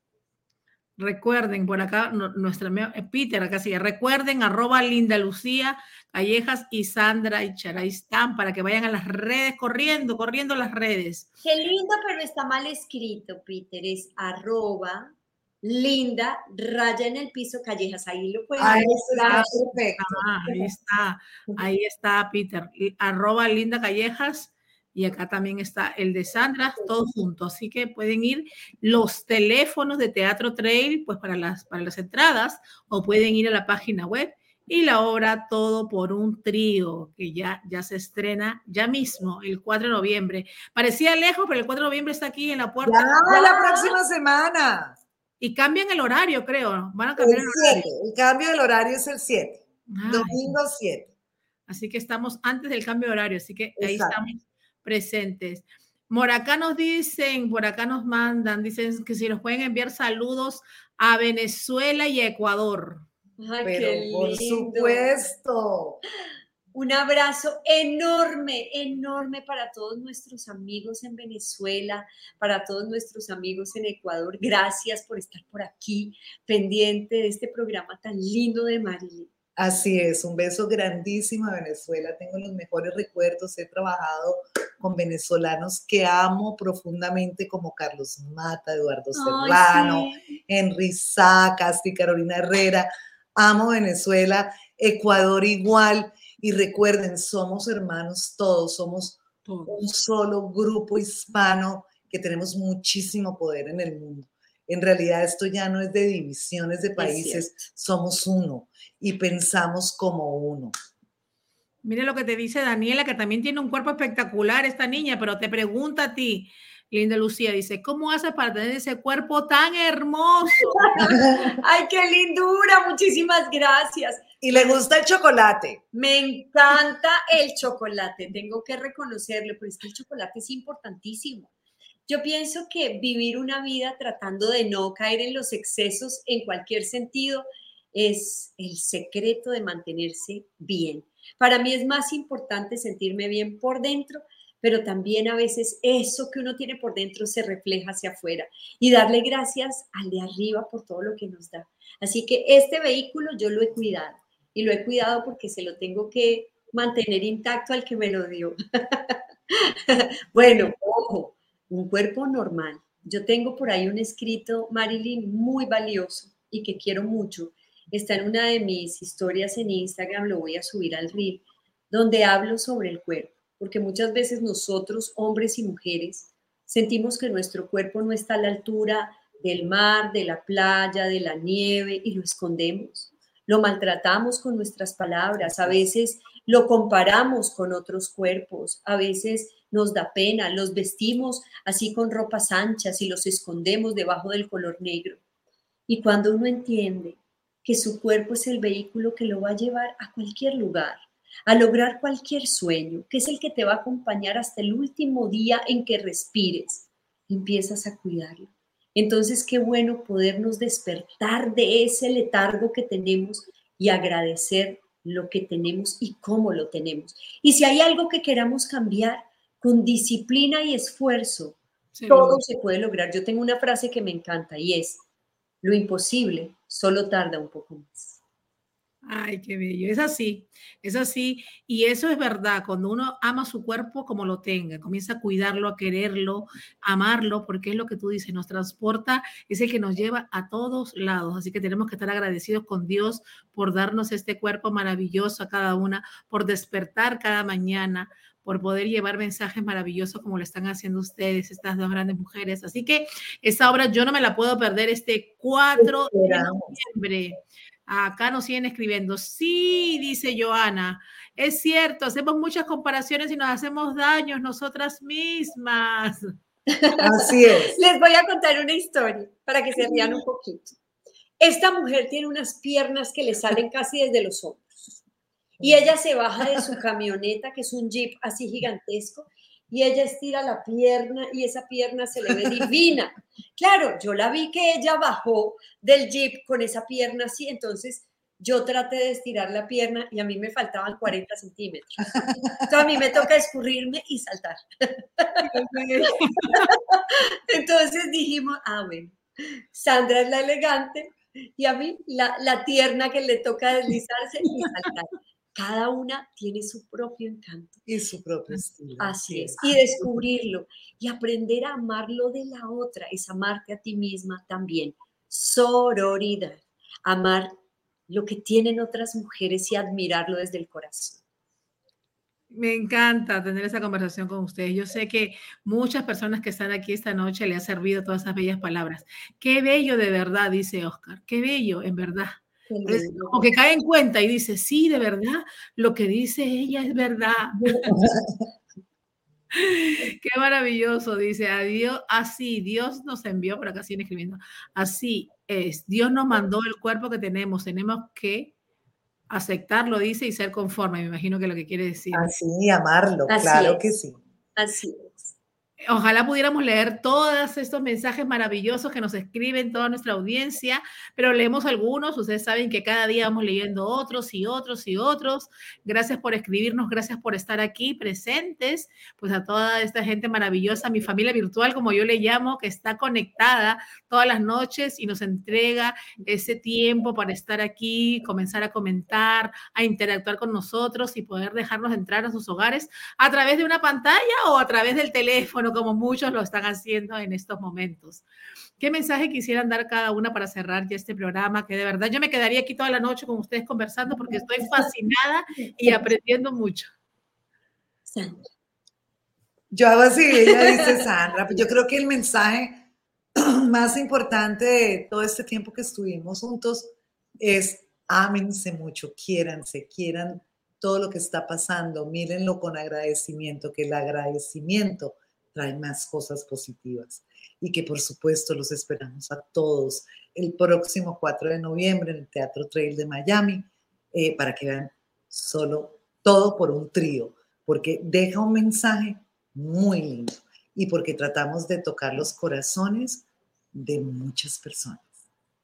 Recuerden, por acá, nuestra eh, Peter, acá sigue, recuerden, arroba Linda Lucía, Callejas y Sandra y están para que vayan a las redes, corriendo, corriendo las redes. Qué lindo, pero está mal escrito, Peter, es arroba Linda, raya en el piso, Callejas, ahí lo pueden Ahí está, perfecto. Ah, ahí está, ahí está, Peter, arroba Linda Callejas y acá también está el de Sandra, todos juntos. Así que pueden ir los teléfonos de Teatro Trail, pues para las, para las entradas, o pueden ir a la página web y la obra Todo por un trío, que ya, ya se estrena ya mismo, el 4 de noviembre. Parecía lejos, pero el 4 de noviembre está aquí en la puerta. Ya, la próxima semana. Y cambian el horario, creo. Van a cambiar el, el El cambio del horario es el 7. Domingo 7. Así que estamos antes del cambio de horario, así que ahí estamos presentes. Por acá nos dicen, por acá nos mandan, dicen que si nos pueden enviar saludos a Venezuela y Ecuador. Ay, Pero por supuesto. Un abrazo enorme, enorme para todos nuestros amigos en Venezuela, para todos nuestros amigos en Ecuador. Gracias por estar por aquí, pendiente de este programa tan lindo de Marilyn. Así es, un beso grandísimo a Venezuela. Tengo los mejores recuerdos. He trabajado con venezolanos que amo profundamente, como Carlos Mata, Eduardo Serrano, Henry Sacas y Carolina Herrera. Amo Venezuela, Ecuador igual. Y recuerden, somos hermanos todos, somos un solo grupo hispano que tenemos muchísimo poder en el mundo. En realidad esto ya no es de divisiones de países, somos uno y pensamos como uno. Mire lo que te dice Daniela, que también tiene un cuerpo espectacular esta niña, pero te pregunta a ti, Linda Lucía, dice, ¿cómo haces para tener ese cuerpo tan hermoso? Ay, qué lindura, muchísimas gracias. Y le gusta el chocolate. Me encanta el chocolate, tengo que reconocerlo, pero es que el chocolate es importantísimo. Yo pienso que vivir una vida tratando de no caer en los excesos en cualquier sentido es el secreto de mantenerse bien. Para mí es más importante sentirme bien por dentro pero también a veces eso que uno tiene por dentro se refleja hacia afuera y darle gracias al de arriba por todo lo que nos da. Así que este vehículo yo lo he cuidado y lo he cuidado porque se lo tengo que mantener intacto al que me lo dio. bueno, ojo, un cuerpo normal. Yo tengo por ahí un escrito, Marilyn, muy valioso y que quiero mucho. Está en una de mis historias en Instagram, lo voy a subir al reel, donde hablo sobre el cuerpo, porque muchas veces nosotros, hombres y mujeres, sentimos que nuestro cuerpo no está a la altura del mar, de la playa, de la nieve y lo escondemos. Lo maltratamos con nuestras palabras, a veces lo comparamos con otros cuerpos, a veces nos da pena, los vestimos así con ropas anchas y los escondemos debajo del color negro. Y cuando uno entiende que su cuerpo es el vehículo que lo va a llevar a cualquier lugar, a lograr cualquier sueño, que es el que te va a acompañar hasta el último día en que respires, empiezas a cuidarlo. Entonces, qué bueno podernos despertar de ese letargo que tenemos y agradecer lo que tenemos y cómo lo tenemos. Y si hay algo que queramos cambiar, con disciplina y esfuerzo, todo se puede lograr. Yo tengo una frase que me encanta y es, lo imposible solo tarda un poco más. Ay, qué bello. Es así, es así. Y eso es verdad. Cuando uno ama su cuerpo como lo tenga, comienza a cuidarlo, a quererlo, a amarlo, porque es lo que tú dices, nos transporta, es el que nos lleva a todos lados. Así que tenemos que estar agradecidos con Dios por darnos este cuerpo maravilloso a cada una, por despertar cada mañana, por poder llevar mensajes maravillosos como lo están haciendo ustedes, estas dos grandes mujeres. Así que esa obra yo no me la puedo perder este 4 de noviembre. Acá nos siguen escribiendo. Sí, dice Joana. Es cierto, hacemos muchas comparaciones y nos hacemos daños nosotras mismas. Así es. Les voy a contar una historia para que se rían un poquito. Esta mujer tiene unas piernas que le salen casi desde los hombros. Y ella se baja de su camioneta, que es un jeep así gigantesco, y ella estira la pierna y esa pierna se le ve divina. Claro, yo la vi que ella bajó del jeep con esa pierna así, entonces yo traté de estirar la pierna y a mí me faltaban 40 centímetros. Entonces a mí me toca escurrirme y saltar. Entonces dijimos, bueno, Sandra es la elegante y a mí la, la tierna que le toca deslizarse y saltar cada una tiene su propio encanto. Y su propio estilo. Así es. Y descubrirlo y aprender a amarlo de la otra es amarte a ti misma también. Sororidad. Amar lo que tienen otras mujeres y admirarlo desde el corazón. Me encanta tener esa conversación con ustedes. Yo sé que muchas personas que están aquí esta noche le ha servido todas esas bellas palabras. Qué bello de verdad, dice Oscar. Qué bello, en verdad como que cae en cuenta y dice, sí, de verdad, lo que dice ella es verdad. Qué maravilloso, dice, adiós, así, Dios nos envió, por acá siguen escribiendo, así es, Dios nos mandó el cuerpo que tenemos, tenemos que aceptarlo, dice, y ser conforme, me imagino que lo que quiere decir. Así, amarlo, claro que sí. Así Ojalá pudiéramos leer todos estos mensajes maravillosos que nos escriben toda nuestra audiencia, pero leemos algunos. Ustedes saben que cada día vamos leyendo otros y otros y otros. Gracias por escribirnos, gracias por estar aquí presentes. Pues a toda esta gente maravillosa, mi familia virtual, como yo le llamo, que está conectada todas las noches y nos entrega ese tiempo para estar aquí, comenzar a comentar, a interactuar con nosotros y poder dejarnos entrar a sus hogares a través de una pantalla o a través del teléfono como muchos lo están haciendo en estos momentos. ¿Qué mensaje quisieran dar cada una para cerrar ya este programa? Que de verdad yo me quedaría aquí toda la noche con ustedes conversando porque estoy fascinada y aprendiendo mucho. Sandra. Yo hago así, ella dice Sandra, yo creo que el mensaje más importante de todo este tiempo que estuvimos juntos es ámense mucho, quiéranse, quieran todo lo que está pasando, mírenlo con agradecimiento, que el agradecimiento trae más cosas positivas y que por supuesto los esperamos a todos el próximo 4 de noviembre en el Teatro Trail de Miami eh, para que vean solo todo por un trío, porque deja un mensaje muy lindo y porque tratamos de tocar los corazones de muchas personas.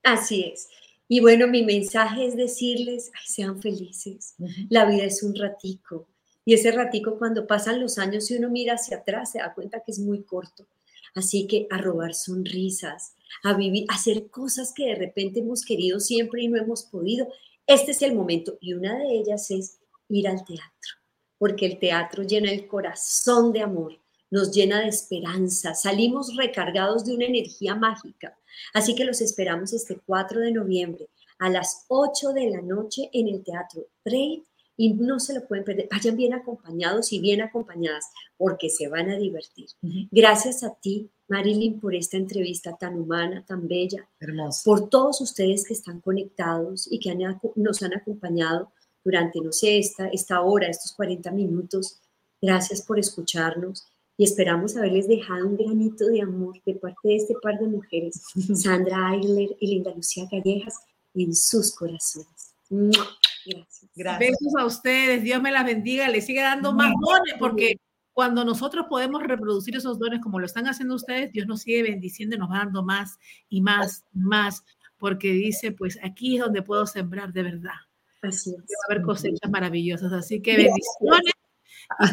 Así es. Y bueno, mi mensaje es decirles, sean felices. La vida es un ratico Y ese ratico cuando pasan los años y uno mira hacia atrás se da cuenta que es muy corto. Así que a robar sonrisas, a vivir, a hacer cosas que de repente hemos querido siempre y no hemos podido. Este es el momento y una de ellas es ir al teatro, porque el teatro llena el corazón de amor, nos llena de esperanza, salimos recargados de una energía mágica. Así que los esperamos este 4 de noviembre a las 8 de la noche en el Teatro Trade y no se lo pueden perder. Vayan bien acompañados y bien acompañadas porque se van a divertir. Gracias a ti, Marilyn, por esta entrevista tan humana, tan bella. Hermoso. Por todos ustedes que están conectados y que nos han acompañado durante, no sé, esta, esta hora, estos 40 minutos. Gracias por escucharnos y esperamos haberles dejado un granito de amor de parte de este par de mujeres, Sandra Ayler y Linda Lucía Callejas, en sus corazones. Gracias. Gracias. Besos a ustedes, Dios me las bendiga, les sigue dando más dones, porque cuando nosotros podemos reproducir esos dones como lo están haciendo ustedes, Dios nos sigue bendiciendo y nos va dando más y más y más, porque dice, pues aquí es donde puedo sembrar de verdad. Así es. Va a haber cosechas maravillosas, así que bendiciones.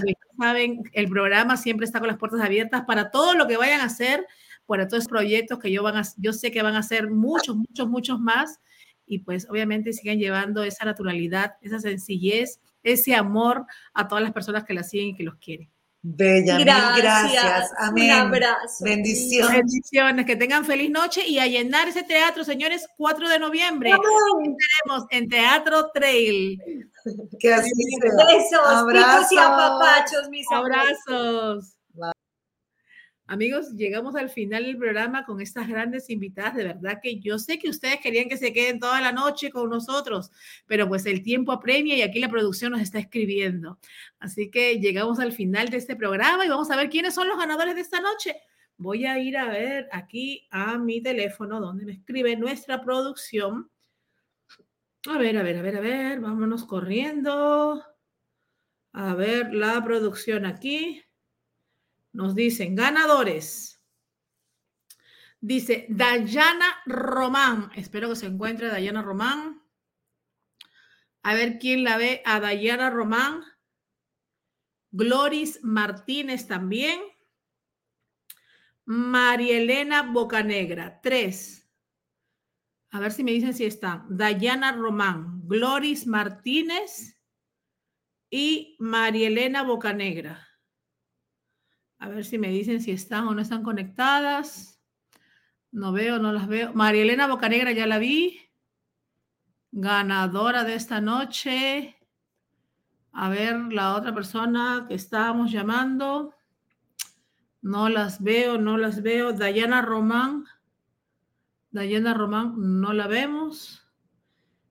Y saben, el programa siempre está con las puertas abiertas para todo lo que vayan a hacer, para todos los proyectos que yo, van a, yo sé que van a hacer muchos, muchos, muchos más y pues obviamente sigan llevando esa naturalidad, esa sencillez, ese amor a todas las personas que la siguen y que los quieren. Bella, gracias, gracias. Amén. Un abrazo. Bendiciones. Bendiciones, que tengan feliz noche y a llenar ese teatro, señores, 4 de noviembre. Tenemos en Teatro Trail. Que así sea. Besos, abrazos y apapachos, mis abrazos. Amigos, llegamos al final del programa con estas grandes invitadas. De verdad que yo sé que ustedes querían que se queden toda la noche con nosotros, pero pues el tiempo apremia y aquí la producción nos está escribiendo. Así que llegamos al final de este programa y vamos a ver quiénes son los ganadores de esta noche. Voy a ir a ver aquí a mi teléfono donde me escribe nuestra producción. A ver, a ver, a ver, a ver, vámonos corriendo. A ver la producción aquí. Nos dicen ganadores. Dice Dayana Román. Espero que se encuentre Dayana Román. A ver quién la ve a Dayana Román. Gloris Martínez también. Marielena Bocanegra. Tres. A ver si me dicen si están. Dayana Román, Gloris Martínez y Marielena Bocanegra. A ver si me dicen si están o no están conectadas. No veo, no las veo. María Elena Bocanegra ya la vi. Ganadora de esta noche. A ver, la otra persona que estábamos llamando. No las veo, no las veo. Dayana Román. Dayana Román, no la vemos.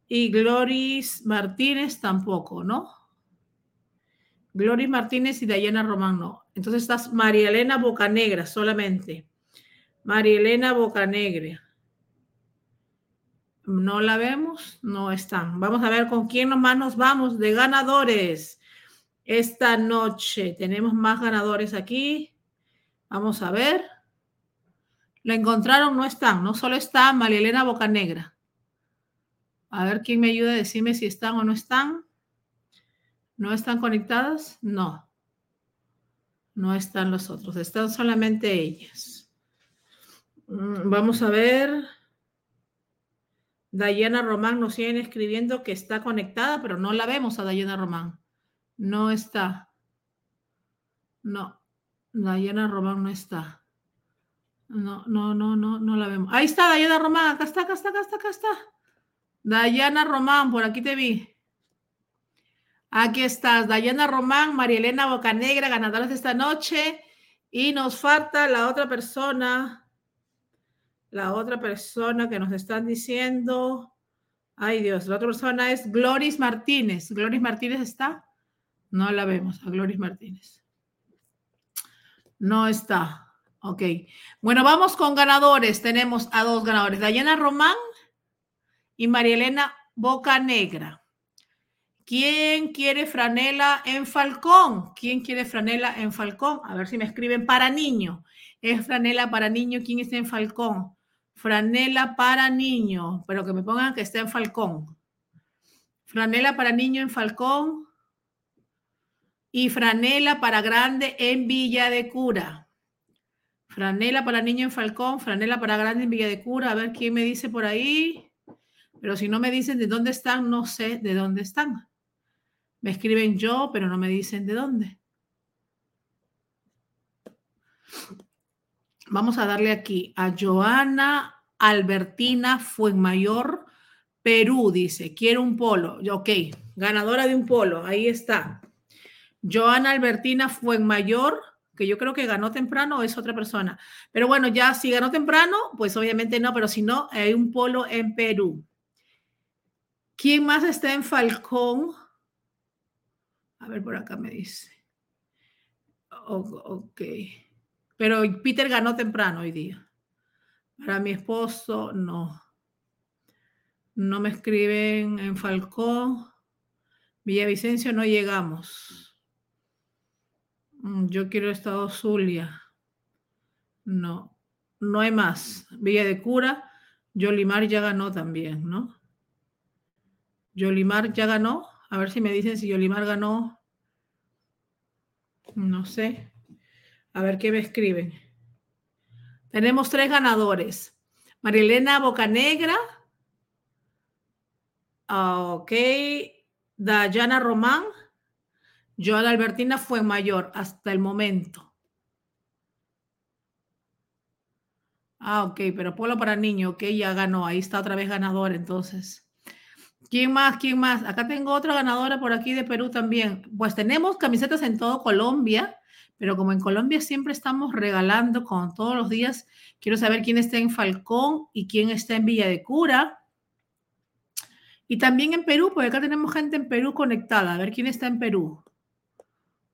Y Gloris Martínez tampoco, ¿no? Gloria Martínez y Dayana Román no. Entonces estás María Elena Bocanegra solamente. María Elena Bocanegra. No la vemos, no están. Vamos a ver con quién nomás nos vamos de ganadores esta noche. Tenemos más ganadores aquí. Vamos a ver. La encontraron, no están. No solo está María Elena Bocanegra. A ver quién me ayuda a decirme si están o no están. ¿No están conectadas? No. No están los otros, están solamente ellas. Mm, vamos a ver. Dayana Román nos siguen escribiendo que está conectada, pero no la vemos a Dayana Román. No está. No, Dayana Román no está. No, no, no, no, no la vemos. Ahí está Dayana Román, acá está, acá está, acá está, acá está. Dayana Román, por aquí te vi. Aquí estás, Dayana Román, María Elena Bocanegra, ganadoras de esta noche. Y nos falta la otra persona, la otra persona que nos están diciendo. Ay Dios, la otra persona es Gloris Martínez. ¿Gloris Martínez está? No la vemos, a Gloris Martínez. No está. Ok. Bueno, vamos con ganadores. Tenemos a dos ganadores, Dayana Román y María Elena Bocanegra. ¿Quién quiere franela en Falcón? ¿Quién quiere franela en Falcón? A ver si me escriben para niño. Es franela para niño. ¿Quién está en Falcón? Franela para niño, pero que me pongan que esté en Falcón. Franela para niño en Falcón. y franela para grande en Villa de Cura. Franela para niño en Falcón, franela para grande en Villa de Cura. A ver quién me dice por ahí. Pero si no me dicen de dónde están, no sé de dónde están. Me escriben yo, pero no me dicen de dónde. Vamos a darle aquí a Joana Albertina Fuenmayor, Perú, dice, quiero un polo. Ok, ganadora de un polo, ahí está. Joana Albertina Fuenmayor, que yo creo que ganó temprano o es otra persona. Pero bueno, ya si ganó temprano, pues obviamente no, pero si no, hay un polo en Perú. ¿Quién más está en Falcón? A ver, por acá me dice. ok. Pero Peter ganó temprano hoy día. Para mi esposo, no. No me escriben en Falcón. Villavicencio no llegamos. Mm, yo quiero Estado Zulia. No, no hay más. Villa de Cura, Yolimar ya ganó también, ¿no? Yolimar ya ganó. A ver si me dicen si Yolimar ganó. No sé. A ver qué me escriben. Tenemos tres ganadores. Marilena Bocanegra. Ok. Dayana Román. Joana Albertina fue mayor hasta el momento. Ah, ok, pero Polo para niño, ok, ya ganó. Ahí está otra vez ganador, entonces. ¿Quién más? ¿Quién más? Acá tengo otra ganadora por aquí de Perú también. Pues tenemos camisetas en todo Colombia, pero como en Colombia siempre estamos regalando con todos los días, quiero saber quién está en Falcón y quién está en Villa de Cura. Y también en Perú, porque acá tenemos gente en Perú conectada. A ver quién está en Perú.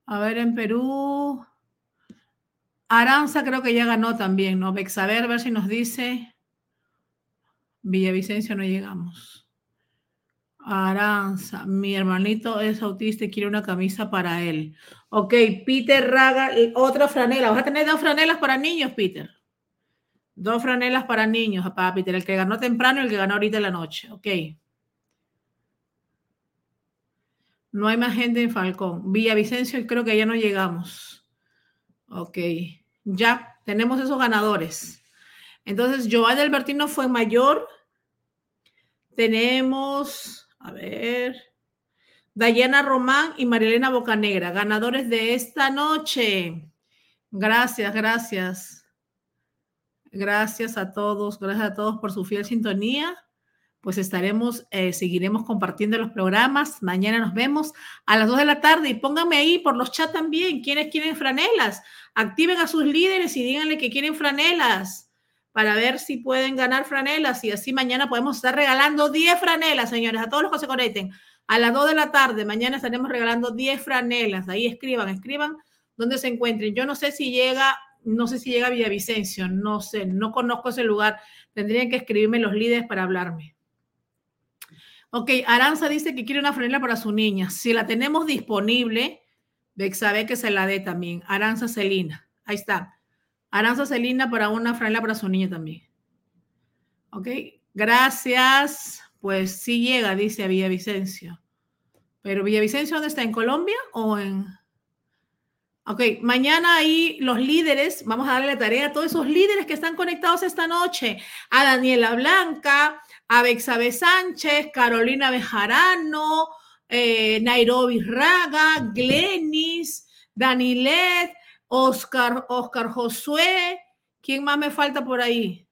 A ver, en Perú. Aranza creo que ya ganó también, ¿no? Bexaber, a ver si nos dice. Villavicencio no llegamos. Aranza, mi hermanito es autista y quiere una camisa para él. Ok, Peter Raga, otra franela. Vas a tener dos franelas para niños, Peter. Dos franelas para niños, para Peter. El que ganó temprano y el que ganó ahorita en la noche. Ok. No hay más gente en Falcón. Villavicencio, creo que ya no llegamos. Ok. Ya tenemos esos ganadores. Entonces, Joan Albertino fue mayor. Tenemos, a ver, Dayana Román y Marilena Bocanegra, ganadores de esta noche. Gracias, gracias. Gracias a todos, gracias a todos por su fiel sintonía pues estaremos, eh, seguiremos compartiendo los programas. Mañana nos vemos a las 2 de la tarde y pónganme ahí por los chats también quienes quieren franelas. Activen a sus líderes y díganle que quieren franelas para ver si pueden ganar franelas y así mañana podemos estar regalando 10 franelas, señores, a todos los que se conecten. A las 2 de la tarde, mañana estaremos regalando 10 franelas. Ahí escriban, escriban donde se encuentren. Yo no sé si llega, no sé si llega a Villavicencio, no sé, no conozco ese lugar. Tendrían que escribirme los líderes para hablarme. Ok, Aranza dice que quiere una franela para su niña. Si la tenemos disponible, sabe que se la dé también. Aranza Celina. Ahí está. Aranza Celina para una franela para su niña también. Ok, gracias. Pues sí llega, dice a Villavicencio. Pero Villavicencio, ¿dónde está? ¿En Colombia o en...? Ok, mañana ahí los líderes, vamos a darle la tarea a todos esos líderes que están conectados esta noche, a Daniela Blanca, a Bexabe Sánchez, Carolina Bejarano, eh, Nairobi Raga, Glenis, Danilet, Oscar, Oscar Josué, ¿quién más me falta por ahí?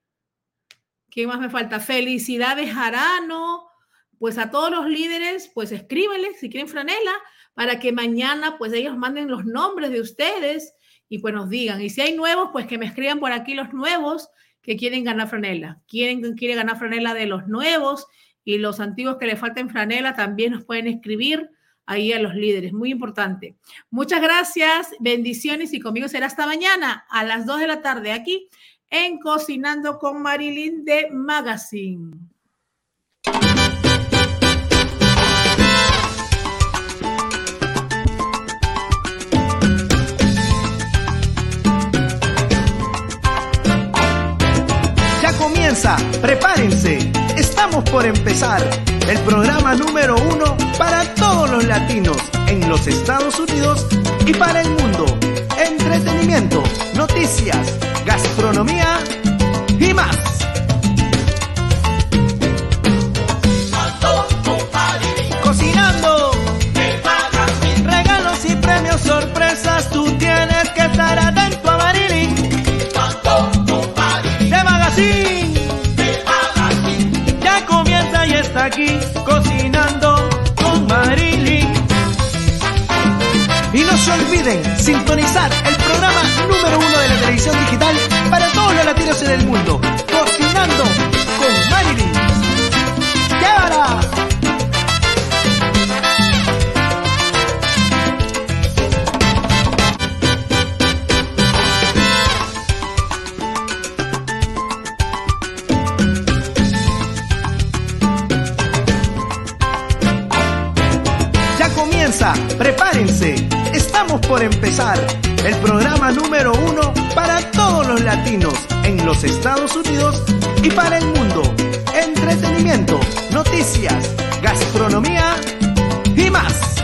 ¿Quién más me falta? Felicidades Jarano, pues a todos los líderes, pues escríbenles si quieren franela para que mañana pues ellos manden los nombres de ustedes y pues nos digan. Y si hay nuevos, pues que me escriban por aquí los nuevos que quieren ganar franela. Quieren, quiere ganar franela de los nuevos y los antiguos que le falten franela también nos pueden escribir ahí a los líderes. Muy importante. Muchas gracias, bendiciones y conmigo será hasta mañana a las 2 de la tarde aquí en Cocinando con Marilyn de Magazine. comienza, prepárense. Estamos por empezar el programa número uno para todos los latinos en los Estados Unidos y para el mundo. Entretenimiento, noticias, gastronomía y más. Cocinando, regalos y premios, sorpresas, tú tienes que estar atento a Marilyn. De Magazine. Cocinando con Marilyn. Y no se olviden sintonizar el programa número uno de la televisión digital para todos los latinos en el mundo, Cocinando con Marilyn. Prepárense. Estamos por empezar el programa número uno para todos los latinos en los Estados Unidos y para el mundo. Entretenimiento, noticias, gastronomía y más.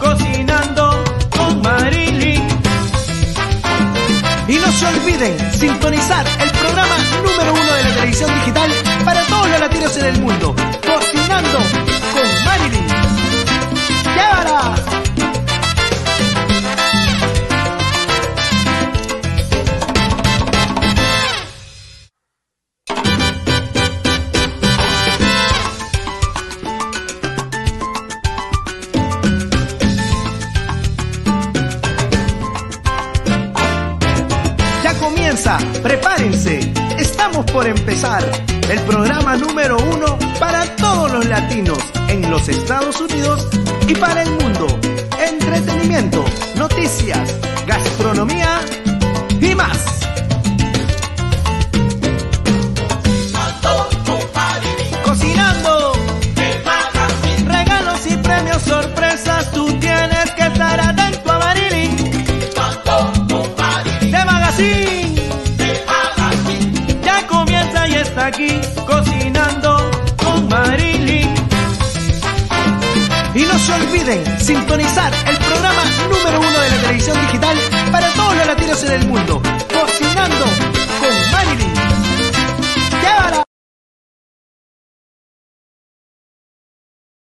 Cocinando con Marilyn. Y no se olviden sintonizar el programa número uno de la televisión digital para todos los latinos en el mundo. Cocinando con Marilyn. Empezar el programa número uno para todos los latinos en los Estados Unidos y para el mundo. Entretenimiento, noticias, gastronomía y más. Sintonizar el programa número uno de la televisión digital para todos los latinos en el mundo,